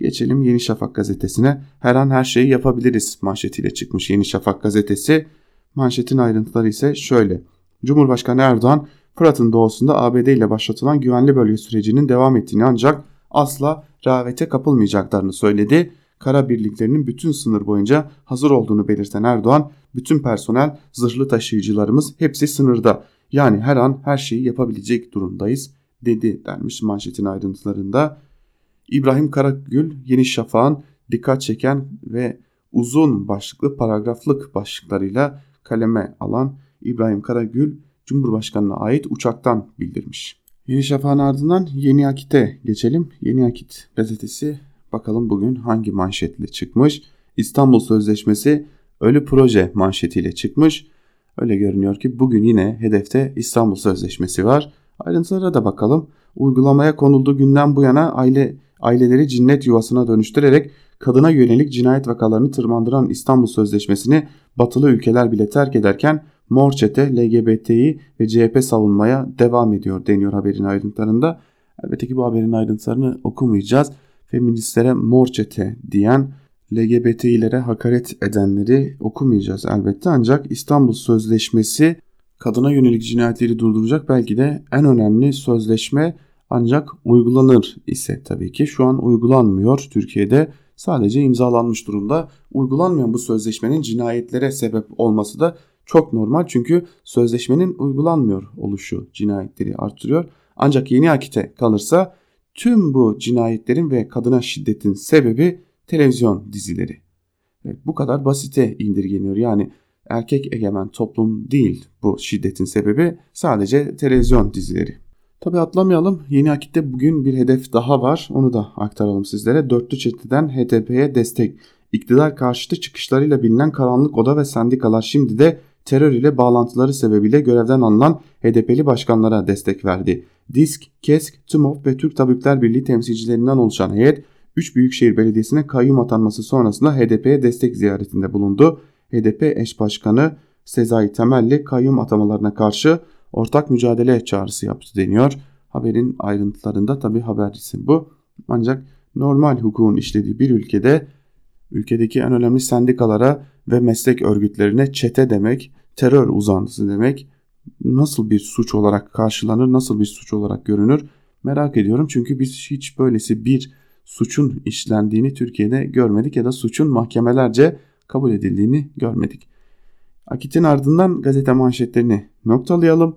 Geçelim Yeni Şafak gazetesine. Her an her şeyi yapabiliriz manşetiyle çıkmış Yeni Şafak gazetesi. Manşetin ayrıntıları ise şöyle. Cumhurbaşkanı Erdoğan Fırat'ın doğusunda ABD ile başlatılan güvenli bölge sürecinin devam ettiğini ancak asla rehavete kapılmayacaklarını söyledi. Kara birliklerinin bütün sınır boyunca hazır olduğunu belirten Erdoğan, bütün personel, zırhlı taşıyıcılarımız hepsi sınırda. Yani her an her şeyi yapabilecek durumdayız dedi denmiş manşetin ayrıntılarında. İbrahim Karagül Yeni Şafak'ın dikkat çeken ve uzun başlıklı paragraflık başlıklarıyla kaleme alan İbrahim Karagül Cumhurbaşkanı'na ait uçaktan bildirmiş. Yeni Şafak'ın ardından Yeni Akit'e geçelim. Yeni Akit gazetesi bakalım bugün hangi manşetle çıkmış. İstanbul Sözleşmesi ölü proje manşetiyle çıkmış. Öyle görünüyor ki bugün yine hedefte İstanbul Sözleşmesi var. Ayrıntılara da bakalım. Uygulamaya konulduğu günden bu yana aile aileleri cinnet yuvasına dönüştürerek kadına yönelik cinayet vakalarını tırmandıran İstanbul Sözleşmesi'ni batılı ülkeler bile terk ederken Mor Çete, LGBT'yi ve CHP savunmaya devam ediyor deniyor haberin ayrıntılarında. Elbette ki bu haberin ayrıntılarını okumayacağız. Feministlere Mor Çete diyen LGBT'lilere hakaret edenleri okumayacağız elbette. Ancak İstanbul Sözleşmesi kadına yönelik cinayetleri durduracak. Belki de en önemli sözleşme ancak uygulanır ise tabii ki. Şu an uygulanmıyor. Türkiye'de sadece imzalanmış durumda. Uygulanmayan bu sözleşmenin cinayetlere sebep olması da çok normal. Çünkü sözleşmenin uygulanmıyor oluşu cinayetleri artırıyor. Ancak yeni akite kalırsa tüm bu cinayetlerin ve kadına şiddetin sebebi televizyon dizileri. Evet, bu kadar basite indirgeniyor. Yani erkek egemen toplum değil bu şiddetin sebebi sadece televizyon dizileri. Tabi atlamayalım. Yeni Akit'te bugün bir hedef daha var. Onu da aktaralım sizlere. Dörtlü çeteden HDP'ye destek. İktidar karşıtı çıkışlarıyla bilinen karanlık oda ve sendikalar şimdi de terör ile bağlantıları sebebiyle görevden alınan HDP'li başkanlara destek verdi. DİSK, KESK, TÜMOP ve Türk Tabipler Birliği temsilcilerinden oluşan heyet 3 Büyükşehir Belediyesi'ne kayyum atanması sonrasında HDP'ye destek ziyaretinde bulundu. HDP eş başkanı Sezai Temelli kayyum atamalarına karşı ortak mücadele çağrısı yaptı deniyor. Haberin ayrıntılarında tabi habercisi bu. Ancak normal hukukun işlediği bir ülkede ülkedeki en önemli sendikalara ve meslek örgütlerine çete demek, terör uzantısı demek nasıl bir suç olarak karşılanır, nasıl bir suç olarak görünür merak ediyorum. Çünkü biz hiç böylesi bir suçun işlendiğini Türkiye'de görmedik ya da suçun mahkemelerce kabul edildiğini görmedik. Akit'in ardından gazete manşetlerini noktalayalım.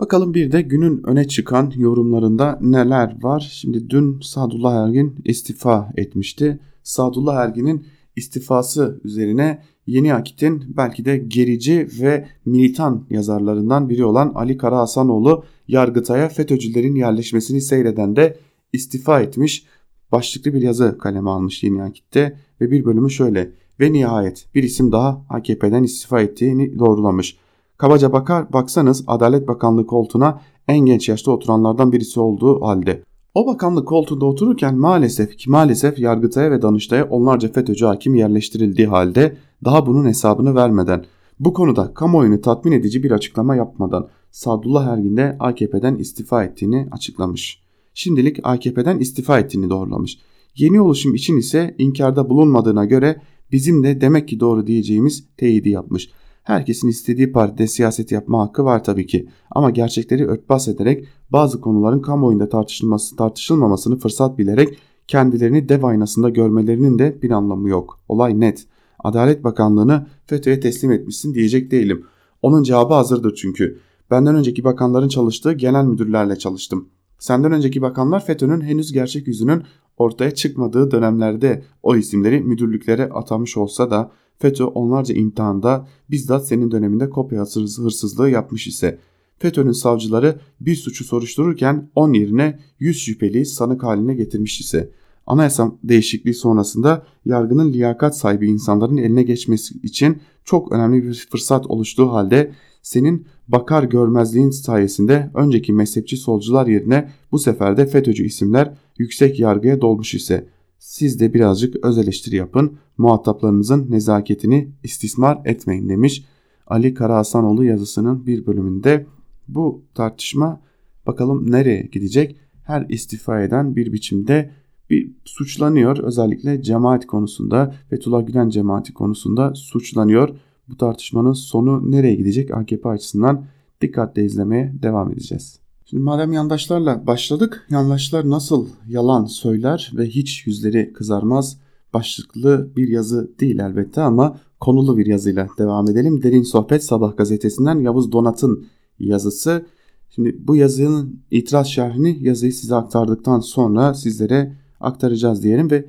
Bakalım bir de günün öne çıkan yorumlarında neler var. Şimdi dün Sadullah Ergin istifa etmişti. Sadullah Ergin'in istifası üzerine Yeni Akit'in belki de gerici ve militan yazarlarından biri olan Ali Karahasanoğlu Yargıtay'a FETÖ'cülerin yerleşmesini seyreden de istifa etmiş. Başlıklı bir yazı kaleme almış Yeni Akit'te ve bir bölümü şöyle. Ve nihayet bir isim daha AKP'den istifa ettiğini doğrulamış. Kabaca bakar baksanız Adalet Bakanlığı koltuğuna en genç yaşta oturanlardan birisi olduğu halde. O bakanlık koltuğunda otururken maalesef ki maalesef Yargıtay'a ve Danıştay'a onlarca FETÖ'cü hakim yerleştirildiği halde daha bunun hesabını vermeden bu konuda kamuoyunu tatmin edici bir açıklama yapmadan Sadullah Ergin de AKP'den istifa ettiğini açıklamış. Şimdilik AKP'den istifa ettiğini doğrulamış. Yeni oluşum için ise inkarda bulunmadığına göre bizim de demek ki doğru diyeceğimiz teyidi yapmış. Herkesin istediği partide siyaset yapma hakkı var tabii ki. Ama gerçekleri örtbas ederek bazı konuların kamuoyunda tartışılması tartışılmamasını fırsat bilerek kendilerini dev aynasında görmelerinin de bir anlamı yok. Olay net. Adalet Bakanlığı'nı FETÖ'ye teslim etmişsin diyecek değilim. Onun cevabı hazırdır çünkü. Benden önceki bakanların çalıştığı genel müdürlerle çalıştım. Senden önceki bakanlar FETÖ'nün henüz gerçek yüzünün ortaya çıkmadığı dönemlerde o isimleri müdürlüklere atamış olsa da FETÖ onlarca imtihanda bizzat senin döneminde kopya hırsızlığı yapmış ise FETÖ'nün savcıları bir suçu soruştururken 10 yerine 100 şüpheli sanık haline getirmiş ise anayasa değişikliği sonrasında yargının liyakat sahibi insanların eline geçmesi için çok önemli bir fırsat oluştuğu halde senin bakar görmezliğin sayesinde önceki mezhepçi solcular yerine bu sefer de FETÖ'cü isimler yüksek yargıya dolmuş ise siz de birazcık öz eleştiri yapın muhataplarınızın nezaketini istismar etmeyin demiş Ali Karahasanoğlu yazısının bir bölümünde. Bu tartışma bakalım nereye gidecek? Her istifa eden bir biçimde bir suçlanıyor. Özellikle cemaat konusunda Fethullah Gülen cemaati konusunda suçlanıyor. Bu tartışmanın sonu nereye gidecek? AKP açısından dikkatle izlemeye devam edeceğiz. Şimdi madem yandaşlarla başladık, yandaşlar nasıl yalan söyler ve hiç yüzleri kızarmaz başlıklı bir yazı değil elbette ama konulu bir yazıyla devam edelim. Derin Sohbet Sabah gazetesinden Yavuz Donat'ın yazısı. Şimdi bu yazının itiraz şerhini yazıyı size aktardıktan sonra sizlere aktaracağız diyelim ve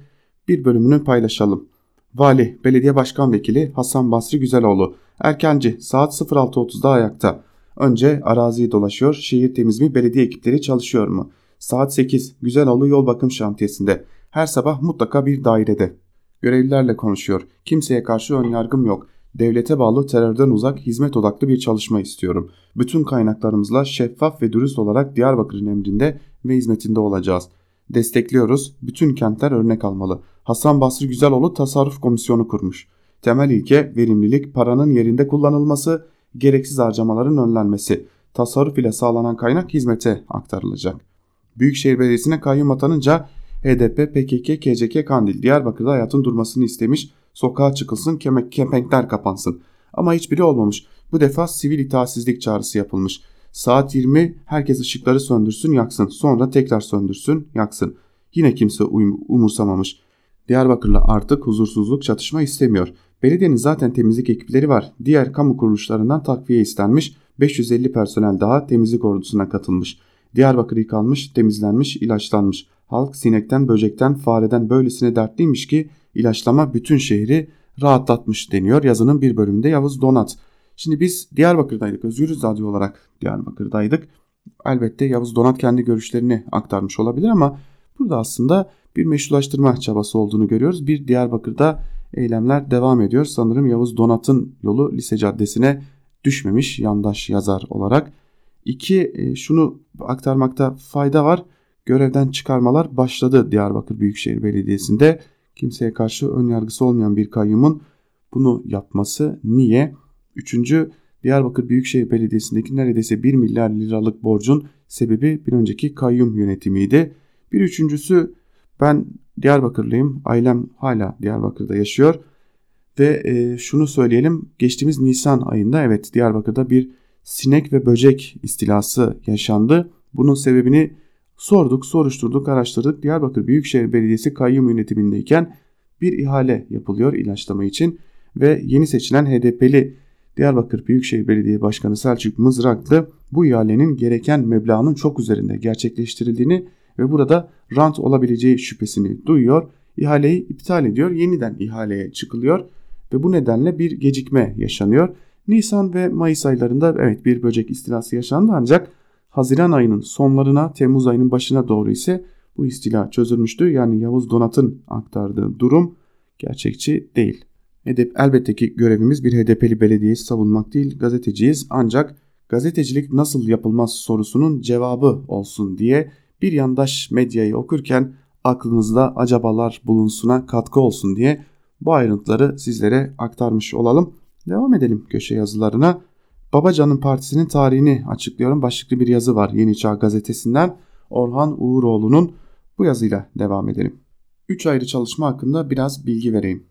bir bölümünü paylaşalım. Vali, Belediye Başkan Vekili Hasan Basri Güzeloğlu, erkenci saat 06.30'da ayakta. Önce araziyi dolaşıyor. Şehir temizliği belediye ekipleri çalışıyor mu? Saat 8 Güzeloğlu yol bakım şantiyesinde. Her sabah mutlaka bir dairede. Görevlilerle konuşuyor. Kimseye karşı ön yargım yok. Devlete bağlı terörden uzak hizmet odaklı bir çalışma istiyorum. Bütün kaynaklarımızla şeffaf ve dürüst olarak Diyarbakır'ın emrinde ve hizmetinde olacağız. Destekliyoruz. Bütün kentler örnek almalı. Hasan Basri Güzeloğlu tasarruf komisyonu kurmuş. Temel ilke verimlilik, paranın yerinde kullanılması, gereksiz harcamaların önlenmesi. Tasarruf ile sağlanan kaynak hizmete aktarılacak. Büyükşehir Belediyesi'ne kayyum atanınca HDP, PKK, KCK, Kandil Diyarbakır'da hayatın durmasını istemiş. Sokağa çıkılsın, kemek, kepenkler kapansın. Ama hiçbiri olmamış. Bu defa sivil itaatsizlik çağrısı yapılmış. Saat 20 herkes ışıkları söndürsün yaksın. Sonra tekrar söndürsün yaksın. Yine kimse umursamamış. Diyarbakır'la artık huzursuzluk çatışma istemiyor. Belediyenin zaten temizlik ekipleri var. Diğer kamu kuruluşlarından takviye istenmiş. 550 personel daha temizlik ordusuna katılmış. Diyarbakır yıkanmış, temizlenmiş, ilaçlanmış. Halk sinekten, böcekten, fareden böylesine dertliymiş ki ilaçlama bütün şehri rahatlatmış deniyor yazının bir bölümünde Yavuz Donat. Şimdi biz Diyarbakır'daydık, Özgürüz Radyo olarak Diyarbakır'daydık. Elbette Yavuz Donat kendi görüşlerini aktarmış olabilir ama burada aslında bir meşrulaştırma çabası olduğunu görüyoruz. Bir Diyarbakır'da eylemler devam ediyor. Sanırım Yavuz Donat'ın yolu Lise Caddesi'ne düşmemiş yandaş yazar olarak. İki, e, şunu aktarmakta fayda var. Görevden çıkarmalar başladı Diyarbakır Büyükşehir Belediyesi'nde. Kimseye karşı ön yargısı olmayan bir kayyumun bunu yapması niye? Üçüncü, Diyarbakır Büyükşehir Belediyesi'ndeki neredeyse 1 milyar liralık borcun sebebi bir önceki kayyum yönetimiydi. Bir üçüncüsü ben Diyarbakırlıyım. Ailem hala Diyarbakır'da yaşıyor. Ve e, şunu söyleyelim. Geçtiğimiz Nisan ayında evet Diyarbakır'da bir sinek ve böcek istilası yaşandı. Bunun sebebini sorduk, soruşturduk, araştırdık. Diyarbakır Büyükşehir Belediyesi kayyum yönetimindeyken bir ihale yapılıyor ilaçlama için ve yeni seçilen HDP'li Diyarbakır Büyükşehir Belediye Başkanı Selçuk Mızraklı bu ihalenin gereken meblağının çok üzerinde gerçekleştirildiğini ve burada rant olabileceği şüphesini duyuyor. İhaleyi iptal ediyor. Yeniden ihaleye çıkılıyor ve bu nedenle bir gecikme yaşanıyor. Nisan ve Mayıs aylarında evet bir böcek istilası yaşandı ancak Haziran ayının sonlarına Temmuz ayının başına doğru ise bu istila çözülmüştü. Yani Yavuz Donat'ın aktardığı durum gerçekçi değil. Hedef elbette ki görevimiz bir HDP'li belediyeyi savunmak değil gazeteciyiz ancak gazetecilik nasıl yapılmaz sorusunun cevabı olsun diye bir yandaş medyayı okurken aklınızda acabalar bulunsuna katkı olsun diye bu ayrıntıları sizlere aktarmış olalım. Devam edelim köşe yazılarına. Babacan'ın partisinin tarihini açıklıyorum. Başlıklı bir yazı var Yeni Çağ gazetesinden. Orhan Uğuroğlu'nun bu yazıyla devam edelim. 3 ayrı çalışma hakkında biraz bilgi vereyim.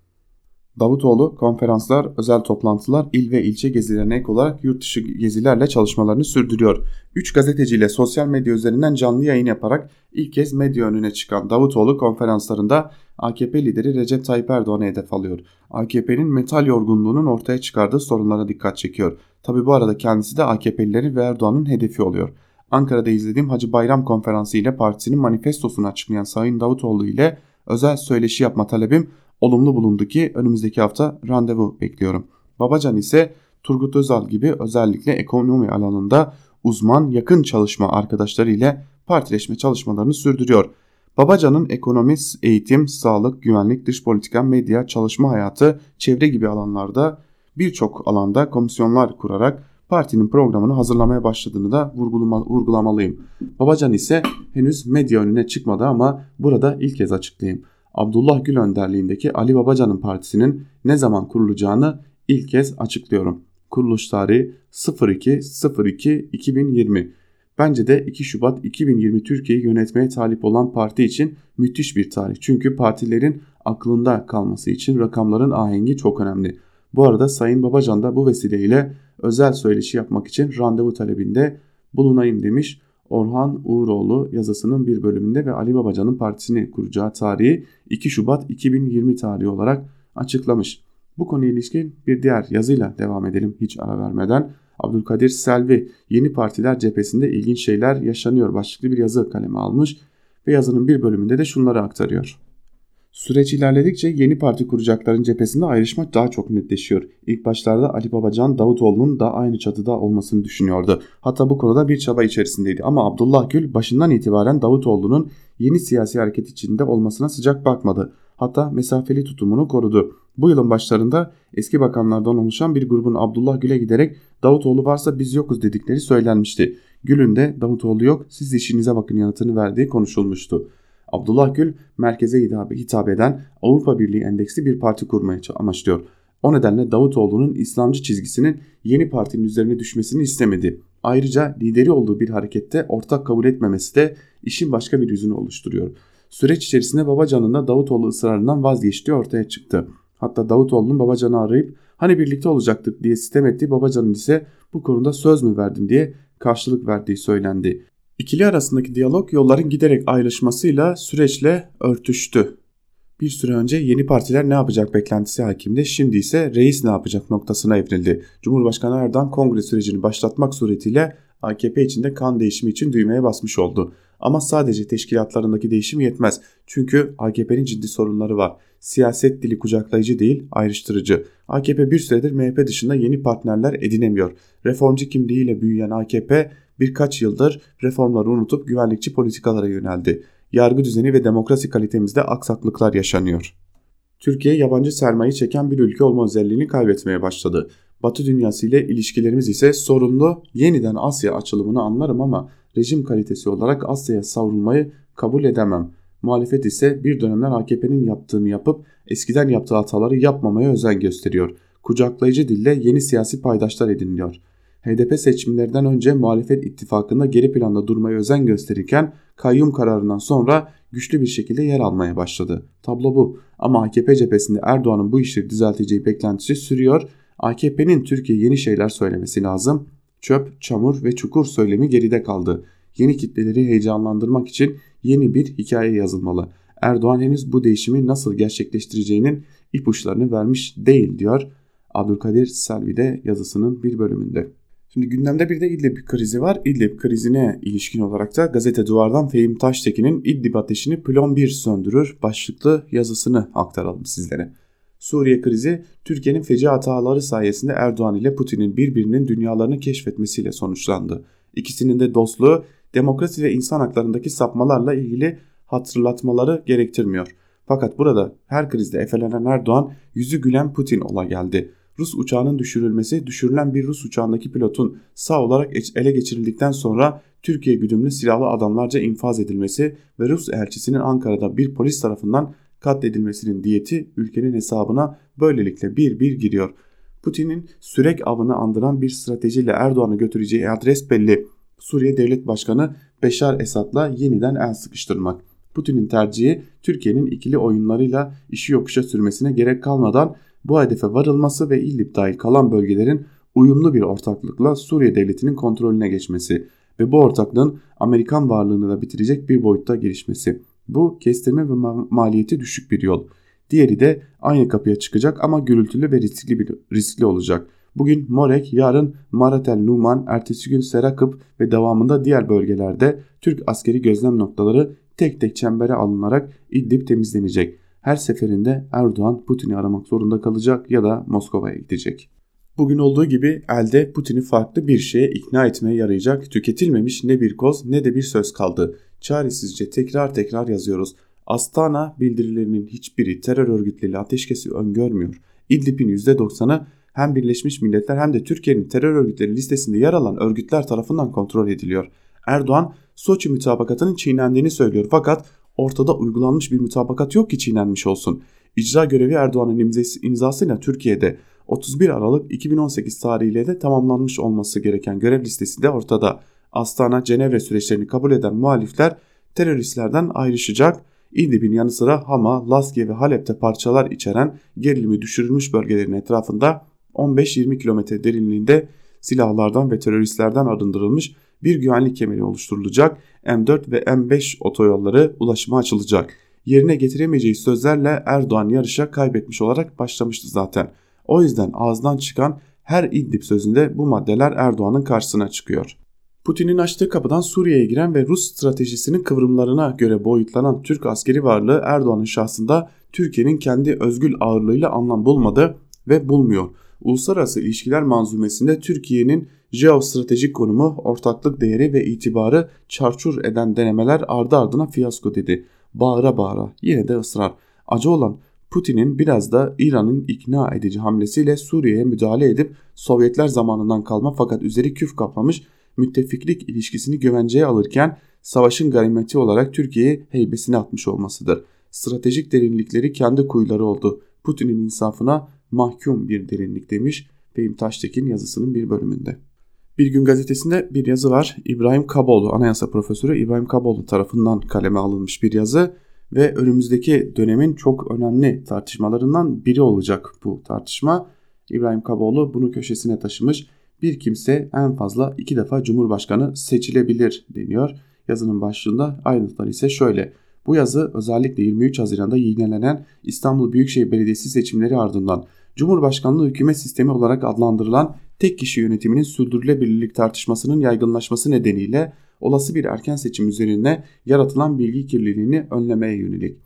Davutoğlu konferanslar, özel toplantılar, il ve ilçe gezilerine ek olarak yurt dışı gezilerle çalışmalarını sürdürüyor. 3 gazeteciyle sosyal medya üzerinden canlı yayın yaparak ilk kez medya önüne çıkan Davutoğlu konferanslarında AKP lideri Recep Tayyip Erdoğan'ı hedef alıyor. AKP'nin metal yorgunluğunun ortaya çıkardığı sorunlara dikkat çekiyor. Tabi bu arada kendisi de AKP'lileri ve Erdoğan'ın hedefi oluyor. Ankara'da izlediğim Hacı Bayram konferansı ile partisinin manifestosunu açıklayan Sayın Davutoğlu ile özel söyleşi yapma talebim olumlu bulundu ki önümüzdeki hafta randevu bekliyorum. Babacan ise Turgut Özal gibi özellikle ekonomi alanında uzman yakın çalışma arkadaşları ile partileşme çalışmalarını sürdürüyor. Babacan'ın ekonomi, eğitim, sağlık, güvenlik, dış politika, medya, çalışma hayatı, çevre gibi alanlarda birçok alanda komisyonlar kurarak partinin programını hazırlamaya başladığını da vurgulamalıyım. Babacan ise henüz medya önüne çıkmadı ama burada ilk kez açıklayayım. Abdullah Gül önderliğindeki Ali Babacan'ın partisinin ne zaman kurulacağını ilk kez açıklıyorum. Kuruluş tarihi 02.02.2020. Bence de 2 Şubat 2020 Türkiye'yi yönetmeye talip olan parti için müthiş bir tarih. Çünkü partilerin aklında kalması için rakamların ahengi çok önemli. Bu arada Sayın Babacan da bu vesileyle özel söyleşi yapmak için randevu talebinde bulunayım demiş. Orhan Uğuroğlu yazısının bir bölümünde ve Ali Babacan'ın partisini kuracağı tarihi 2 Şubat 2020 tarihi olarak açıklamış. Bu konuya ilişkin bir diğer yazıyla devam edelim hiç ara vermeden. Abdülkadir Selvi yeni partiler cephesinde ilginç şeyler yaşanıyor başlıklı bir yazı kaleme almış ve yazının bir bölümünde de şunları aktarıyor. Süreç ilerledikçe yeni parti kuracakların cephesinde ayrışma daha çok netleşiyor. İlk başlarda Ali Babacan Davutoğlu'nun da aynı çatıda olmasını düşünüyordu. Hatta bu konuda bir çaba içerisindeydi ama Abdullah Gül başından itibaren Davutoğlu'nun yeni siyasi hareket içinde olmasına sıcak bakmadı. Hatta mesafeli tutumunu korudu. Bu yılın başlarında eski bakanlardan oluşan bir grubun Abdullah Gül'e giderek Davutoğlu varsa biz yokuz dedikleri söylenmişti. Gül'ün de Davutoğlu yok siz işinize bakın yanıtını verdiği konuşulmuştu. Abdullah Gül merkeze hitap eden Avrupa Birliği endeksli bir parti kurmaya amaçlıyor. O nedenle Davutoğlu'nun İslamcı çizgisinin yeni partinin üzerine düşmesini istemedi. Ayrıca lideri olduğu bir harekette ortak kabul etmemesi de işin başka bir yüzünü oluşturuyor. Süreç içerisinde Babacan'ın da Davutoğlu ısrarından vazgeçtiği ortaya çıktı. Hatta Davutoğlu'nun Babacan'ı arayıp hani birlikte olacaktık diye sitem ettiği Babacan'ın ise bu konuda söz mü verdim diye karşılık verdiği söylendi. İkili arasındaki diyalog yolların giderek ayrışmasıyla süreçle örtüştü. Bir süre önce yeni partiler ne yapacak beklentisi hakimdi. Şimdi ise reis ne yapacak noktasına evrildi. Cumhurbaşkanı Erdoğan kongre sürecini başlatmak suretiyle AKP içinde kan değişimi için düğmeye basmış oldu. Ama sadece teşkilatlarındaki değişim yetmez. Çünkü AKP'nin ciddi sorunları var. Siyaset dili kucaklayıcı değil, ayrıştırıcı. AKP bir süredir MHP dışında yeni partnerler edinemiyor. Reformcu kimliğiyle büyüyen AKP birkaç yıldır reformları unutup güvenlikçi politikalara yöneldi. Yargı düzeni ve demokrasi kalitemizde aksaklıklar yaşanıyor. Türkiye yabancı sermaye çeken bir ülke olma özelliğini kaybetmeye başladı. Batı dünyası ile ilişkilerimiz ise sorunlu. Yeniden Asya açılımını anlarım ama rejim kalitesi olarak Asya'ya savrulmayı kabul edemem. Muhalefet ise bir dönemler AKP'nin yaptığını yapıp eskiden yaptığı hataları yapmamaya özen gösteriyor. Kucaklayıcı dille yeni siyasi paydaşlar ediniliyor. HDP seçimlerden önce muhalefet ittifakında geri planda durmaya özen gösterirken kayyum kararından sonra güçlü bir şekilde yer almaya başladı. Tablo bu ama AKP cephesinde Erdoğan'ın bu işi düzelteceği beklentisi sürüyor. AKP'nin Türkiye yeni şeyler söylemesi lazım. Çöp, çamur ve çukur söylemi geride kaldı. Yeni kitleleri heyecanlandırmak için yeni bir hikaye yazılmalı. Erdoğan henüz bu değişimi nasıl gerçekleştireceğinin ipuçlarını vermiş değil diyor Abdülkadir Selvi de yazısının bir bölümünde. Şimdi gündemde bir de İdlib krizi var. İdlib krizine ilişkin olarak da gazete duvardan Fehim Taştekin'in İdlib ateşini plon 1 söndürür başlıklı yazısını aktaralım sizlere. Suriye krizi Türkiye'nin feci hataları sayesinde Erdoğan ile Putin'in birbirinin dünyalarını keşfetmesiyle sonuçlandı. İkisinin de dostluğu demokrasi ve insan haklarındaki sapmalarla ilgili hatırlatmaları gerektirmiyor. Fakat burada her krizde efelenen Erdoğan yüzü gülen Putin ola geldi. Rus uçağının düşürülmesi, düşürülen bir Rus uçağındaki pilotun sağ olarak ele geçirildikten sonra Türkiye güdümlü silahlı adamlarca infaz edilmesi ve Rus elçisinin Ankara'da bir polis tarafından katledilmesinin diyeti ülkenin hesabına böylelikle bir bir giriyor. Putin'in sürek avını andıran bir stratejiyle Erdoğan'ı götüreceği adres belli. Suriye Devlet Başkanı Beşar Esad'la yeniden el sıkıştırmak. Putin'in tercihi Türkiye'nin ikili oyunlarıyla işi yokuşa sürmesine gerek kalmadan bu hedefe varılması ve İdlib dahil kalan bölgelerin uyumlu bir ortaklıkla Suriye devletinin kontrolüne geçmesi ve bu ortaklığın Amerikan varlığını da bitirecek bir boyutta gelişmesi. Bu kestirme ve maliyeti düşük bir yol. Diğeri de aynı kapıya çıkacak ama gürültülü ve riskli, bir, riskli olacak. Bugün Morek, yarın Maratel Numan, ertesi gün Serakıp ve devamında diğer bölgelerde Türk askeri gözlem noktaları tek tek çembere alınarak İdlib temizlenecek. Her seferinde Erdoğan Putin'i aramak zorunda kalacak ya da Moskova'ya gidecek. Bugün olduğu gibi elde Putin'i farklı bir şeye ikna etmeye yarayacak tüketilmemiş ne bir koz ne de bir söz kaldı. Çaresizce tekrar tekrar yazıyoruz. Astana bildirilerinin hiçbiri terör örgütleriyle ateşkesi öngörmüyor. İdlib'in %90'ı hem Birleşmiş Milletler hem de Türkiye'nin terör örgütleri listesinde yer alan örgütler tarafından kontrol ediliyor. Erdoğan Soçi mütabakatının çiğnendiğini söylüyor fakat ortada uygulanmış bir mütabakat yok ki çiğnenmiş olsun. İcra görevi Erdoğan'ın imzası, imzasıyla Türkiye'de 31 Aralık 2018 tarihiyle de tamamlanmış olması gereken görev listesi de ortada. Astana Cenevre süreçlerini kabul eden muhalifler teröristlerden ayrışacak. İdlib'in yanı sıra Hama, Laskiye ve Halep'te parçalar içeren gerilimi düşürülmüş bölgelerin etrafında 15-20 kilometre derinliğinde silahlardan ve teröristlerden arındırılmış bir güvenlik kemeri oluşturulacak. M4 ve M5 otoyolları ulaşıma açılacak. Yerine getiremeyeceği sözlerle Erdoğan yarışa kaybetmiş olarak başlamıştı zaten. O yüzden ağızdan çıkan her İdlib sözünde bu maddeler Erdoğan'ın karşısına çıkıyor. Putin'in açtığı kapıdan Suriye'ye giren ve Rus stratejisinin kıvrımlarına göre boyutlanan Türk askeri varlığı Erdoğan'ın şahsında Türkiye'nin kendi özgül ağırlığıyla anlam bulmadı ve bulmuyor. Uluslararası ilişkiler manzumesinde Türkiye'nin jeostratejik konumu, ortaklık değeri ve itibarı çarçur eden denemeler ardı ardına fiyasko dedi. Bağıra bağıra yine de ısrar. Acı olan Putin'in biraz da İran'ın ikna edici hamlesiyle Suriye'ye müdahale edip Sovyetler zamanından kalma fakat üzeri küf kaplamış müttefiklik ilişkisini güvenceye alırken savaşın ganimeti olarak Türkiye'yi heybesine atmış olmasıdır. Stratejik derinlikleri kendi kuyuları oldu. Putin'in insafına mahkum bir derinlik demiş Fehim Taştekin yazısının bir bölümünde. Bir gün gazetesinde bir yazı var. İbrahim Kaboğlu, anayasa profesörü İbrahim Kaboğlu tarafından kaleme alınmış bir yazı ve önümüzdeki dönemin çok önemli tartışmalarından biri olacak bu tartışma. İbrahim Kaboğlu bunu köşesine taşımış. Bir kimse en fazla iki defa Cumhurbaşkanı seçilebilir deniyor. Yazının başlığında ayrıntılar ise şöyle. Bu yazı özellikle 23 Haziran'da yinelenen İstanbul Büyükşehir Belediyesi seçimleri ardından Cumhurbaşkanlığı hükümet sistemi olarak adlandırılan tek kişi yönetiminin sürdürülebilirlik tartışmasının yaygınlaşması nedeniyle olası bir erken seçim üzerine yaratılan bilgi kirliliğini önlemeye yönelik.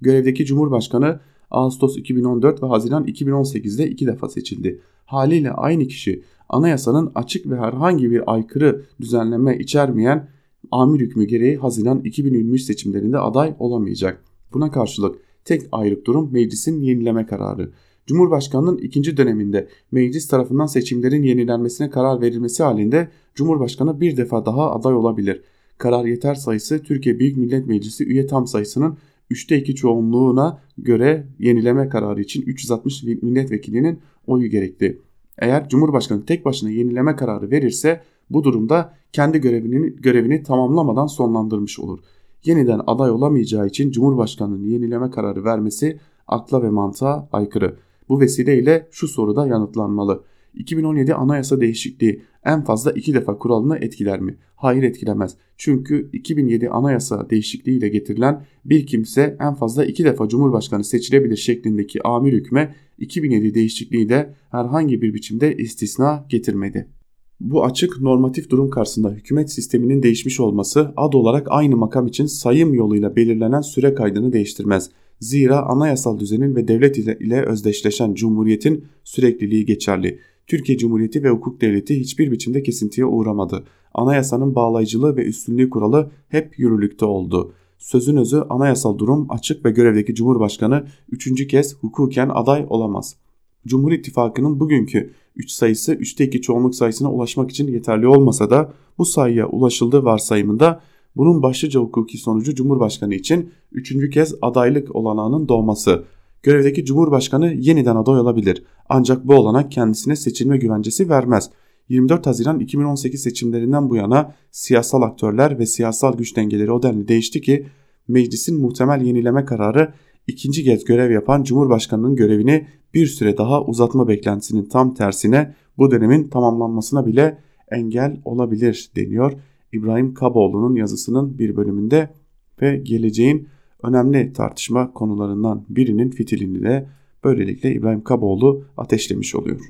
Görevdeki Cumhurbaşkanı Ağustos 2014 ve Haziran 2018'de iki defa seçildi. Haliyle aynı kişi anayasanın açık ve herhangi bir aykırı düzenleme içermeyen amir hükmü gereği Haziran 2023 seçimlerinde aday olamayacak. Buna karşılık tek ayrık durum meclisin yenileme kararı. Cumhurbaşkanının ikinci döneminde meclis tarafından seçimlerin yenilenmesine karar verilmesi halinde Cumhurbaşkanı bir defa daha aday olabilir. Karar yeter sayısı Türkiye Büyük Millet Meclisi üye tam sayısının 3'te 2 çoğunluğuna göre yenileme kararı için 360 milletvekilinin oyu gerekli. Eğer Cumhurbaşkanı tek başına yenileme kararı verirse bu durumda kendi görevini, görevini tamamlamadan sonlandırmış olur. Yeniden aday olamayacağı için Cumhurbaşkanı'nın yenileme kararı vermesi akla ve mantığa aykırı. Bu vesileyle şu soruda yanıtlanmalı. 2017 anayasa değişikliği en fazla iki defa kuralını etkiler mi? Hayır etkilemez. Çünkü 2007 anayasa değişikliği ile getirilen bir kimse en fazla iki defa cumhurbaşkanı seçilebilir şeklindeki amir hükme 2007 değişikliği de herhangi bir biçimde istisna getirmedi. Bu açık normatif durum karşısında hükümet sisteminin değişmiş olması ad olarak aynı makam için sayım yoluyla belirlenen süre kaydını değiştirmez. Zira anayasal düzenin ve devlet ile, özdeşleşen cumhuriyetin sürekliliği geçerli. Türkiye Cumhuriyeti ve hukuk devleti hiçbir biçimde kesintiye uğramadı. Anayasanın bağlayıcılığı ve üstünlüğü kuralı hep yürürlükte oldu. Sözün özü anayasal durum açık ve görevdeki Cumhurbaşkanı üçüncü kez hukuken aday olamaz. Cumhur İttifakı'nın bugünkü 3 sayısı 3'te 2 çoğunluk sayısına ulaşmak için yeterli olmasa da bu sayıya ulaşıldığı varsayımında bunun başlıca hukuki sonucu Cumhurbaşkanı için üçüncü kez adaylık olanağının doğması. Görevdeki Cumhurbaşkanı yeniden aday olabilir. Ancak bu olanak kendisine seçilme güvencesi vermez. 24 Haziran 2018 seçimlerinden bu yana siyasal aktörler ve siyasal güç dengeleri o denli değişti ki meclisin muhtemel yenileme kararı ikinci kez görev yapan Cumhurbaşkanının görevini bir süre daha uzatma beklentisinin tam tersine bu dönemin tamamlanmasına bile engel olabilir deniyor. İbrahim Kaboğlu'nun yazısının bir bölümünde ve geleceğin önemli tartışma konularından birinin fitilini de böylelikle İbrahim Kaboğlu ateşlemiş oluyor.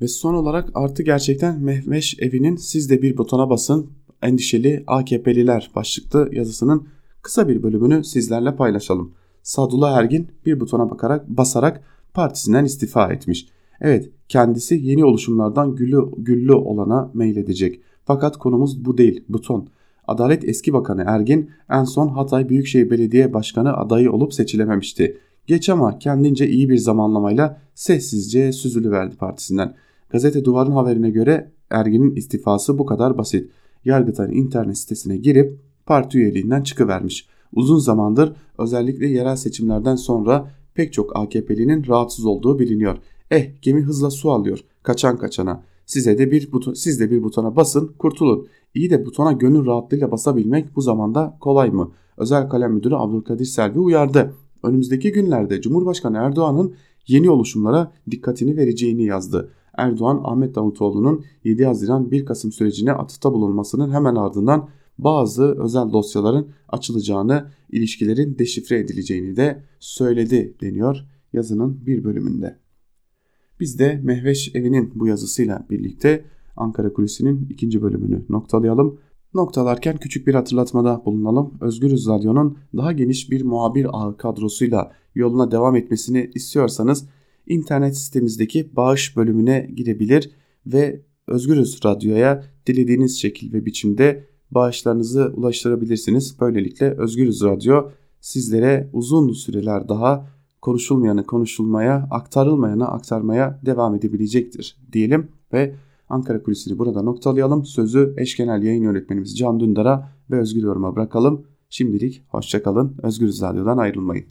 Ve son olarak artı gerçekten Mehveş evinin siz de bir butona basın endişeli AKP'liler başlıklı yazısının kısa bir bölümünü sizlerle paylaşalım. Sadullah Ergin bir butona bakarak basarak partisinden istifa etmiş. Evet kendisi yeni oluşumlardan güllü, güllü olana meyledecek. Fakat konumuz bu değil buton. Adalet eski bakanı Ergin en son Hatay Büyükşehir Belediye Başkanı adayı olup seçilememişti. Geç ama kendince iyi bir zamanlamayla sessizce süzülüverdi partisinden. Gazete Duvar'ın haberine göre Ergin'in istifası bu kadar basit. Yargıtay'ın internet sitesine girip parti üyeliğinden çıkıvermiş. Uzun zamandır özellikle yerel seçimlerden sonra pek çok AKP'linin rahatsız olduğu biliniyor. Eh gemi hızla su alıyor kaçan kaçana. Size de bir buton, siz de bir butona basın kurtulun. İyi de butona gönül rahatlığıyla basabilmek bu zamanda kolay mı? Özel Kalem Müdürü Abdülkadir Selvi uyardı. Önümüzdeki günlerde Cumhurbaşkanı Erdoğan'ın yeni oluşumlara dikkatini vereceğini yazdı. Erdoğan Ahmet Davutoğlu'nun 7 Haziran 1 Kasım sürecine atıfta bulunmasının hemen ardından bazı özel dosyaların açılacağını, ilişkilerin deşifre edileceğini de söyledi deniyor yazının bir bölümünde. Biz de Mehveş Evi'nin bu yazısıyla birlikte Ankara Kulisi'nin ikinci bölümünü noktalayalım. Noktalarken küçük bir hatırlatmada bulunalım. Özgürüz Radyo'nun daha geniş bir muhabir ağı kadrosuyla yoluna devam etmesini istiyorsanız internet sitemizdeki bağış bölümüne girebilir ve Özgürüz Radyo'ya dilediğiniz şekil ve biçimde bağışlarınızı ulaştırabilirsiniz. Böylelikle Özgürüz Radyo sizlere uzun süreler daha konuşulmayanı konuşulmaya, aktarılmayanı aktarmaya devam edebilecektir diyelim ve Ankara Kulisi'ni burada noktalayalım. Sözü eş genel yayın yönetmenimiz Can Dündar'a ve Özgür Yorum'a bırakalım. Şimdilik hoşçakalın. Özgür Radyo'dan ayrılmayın.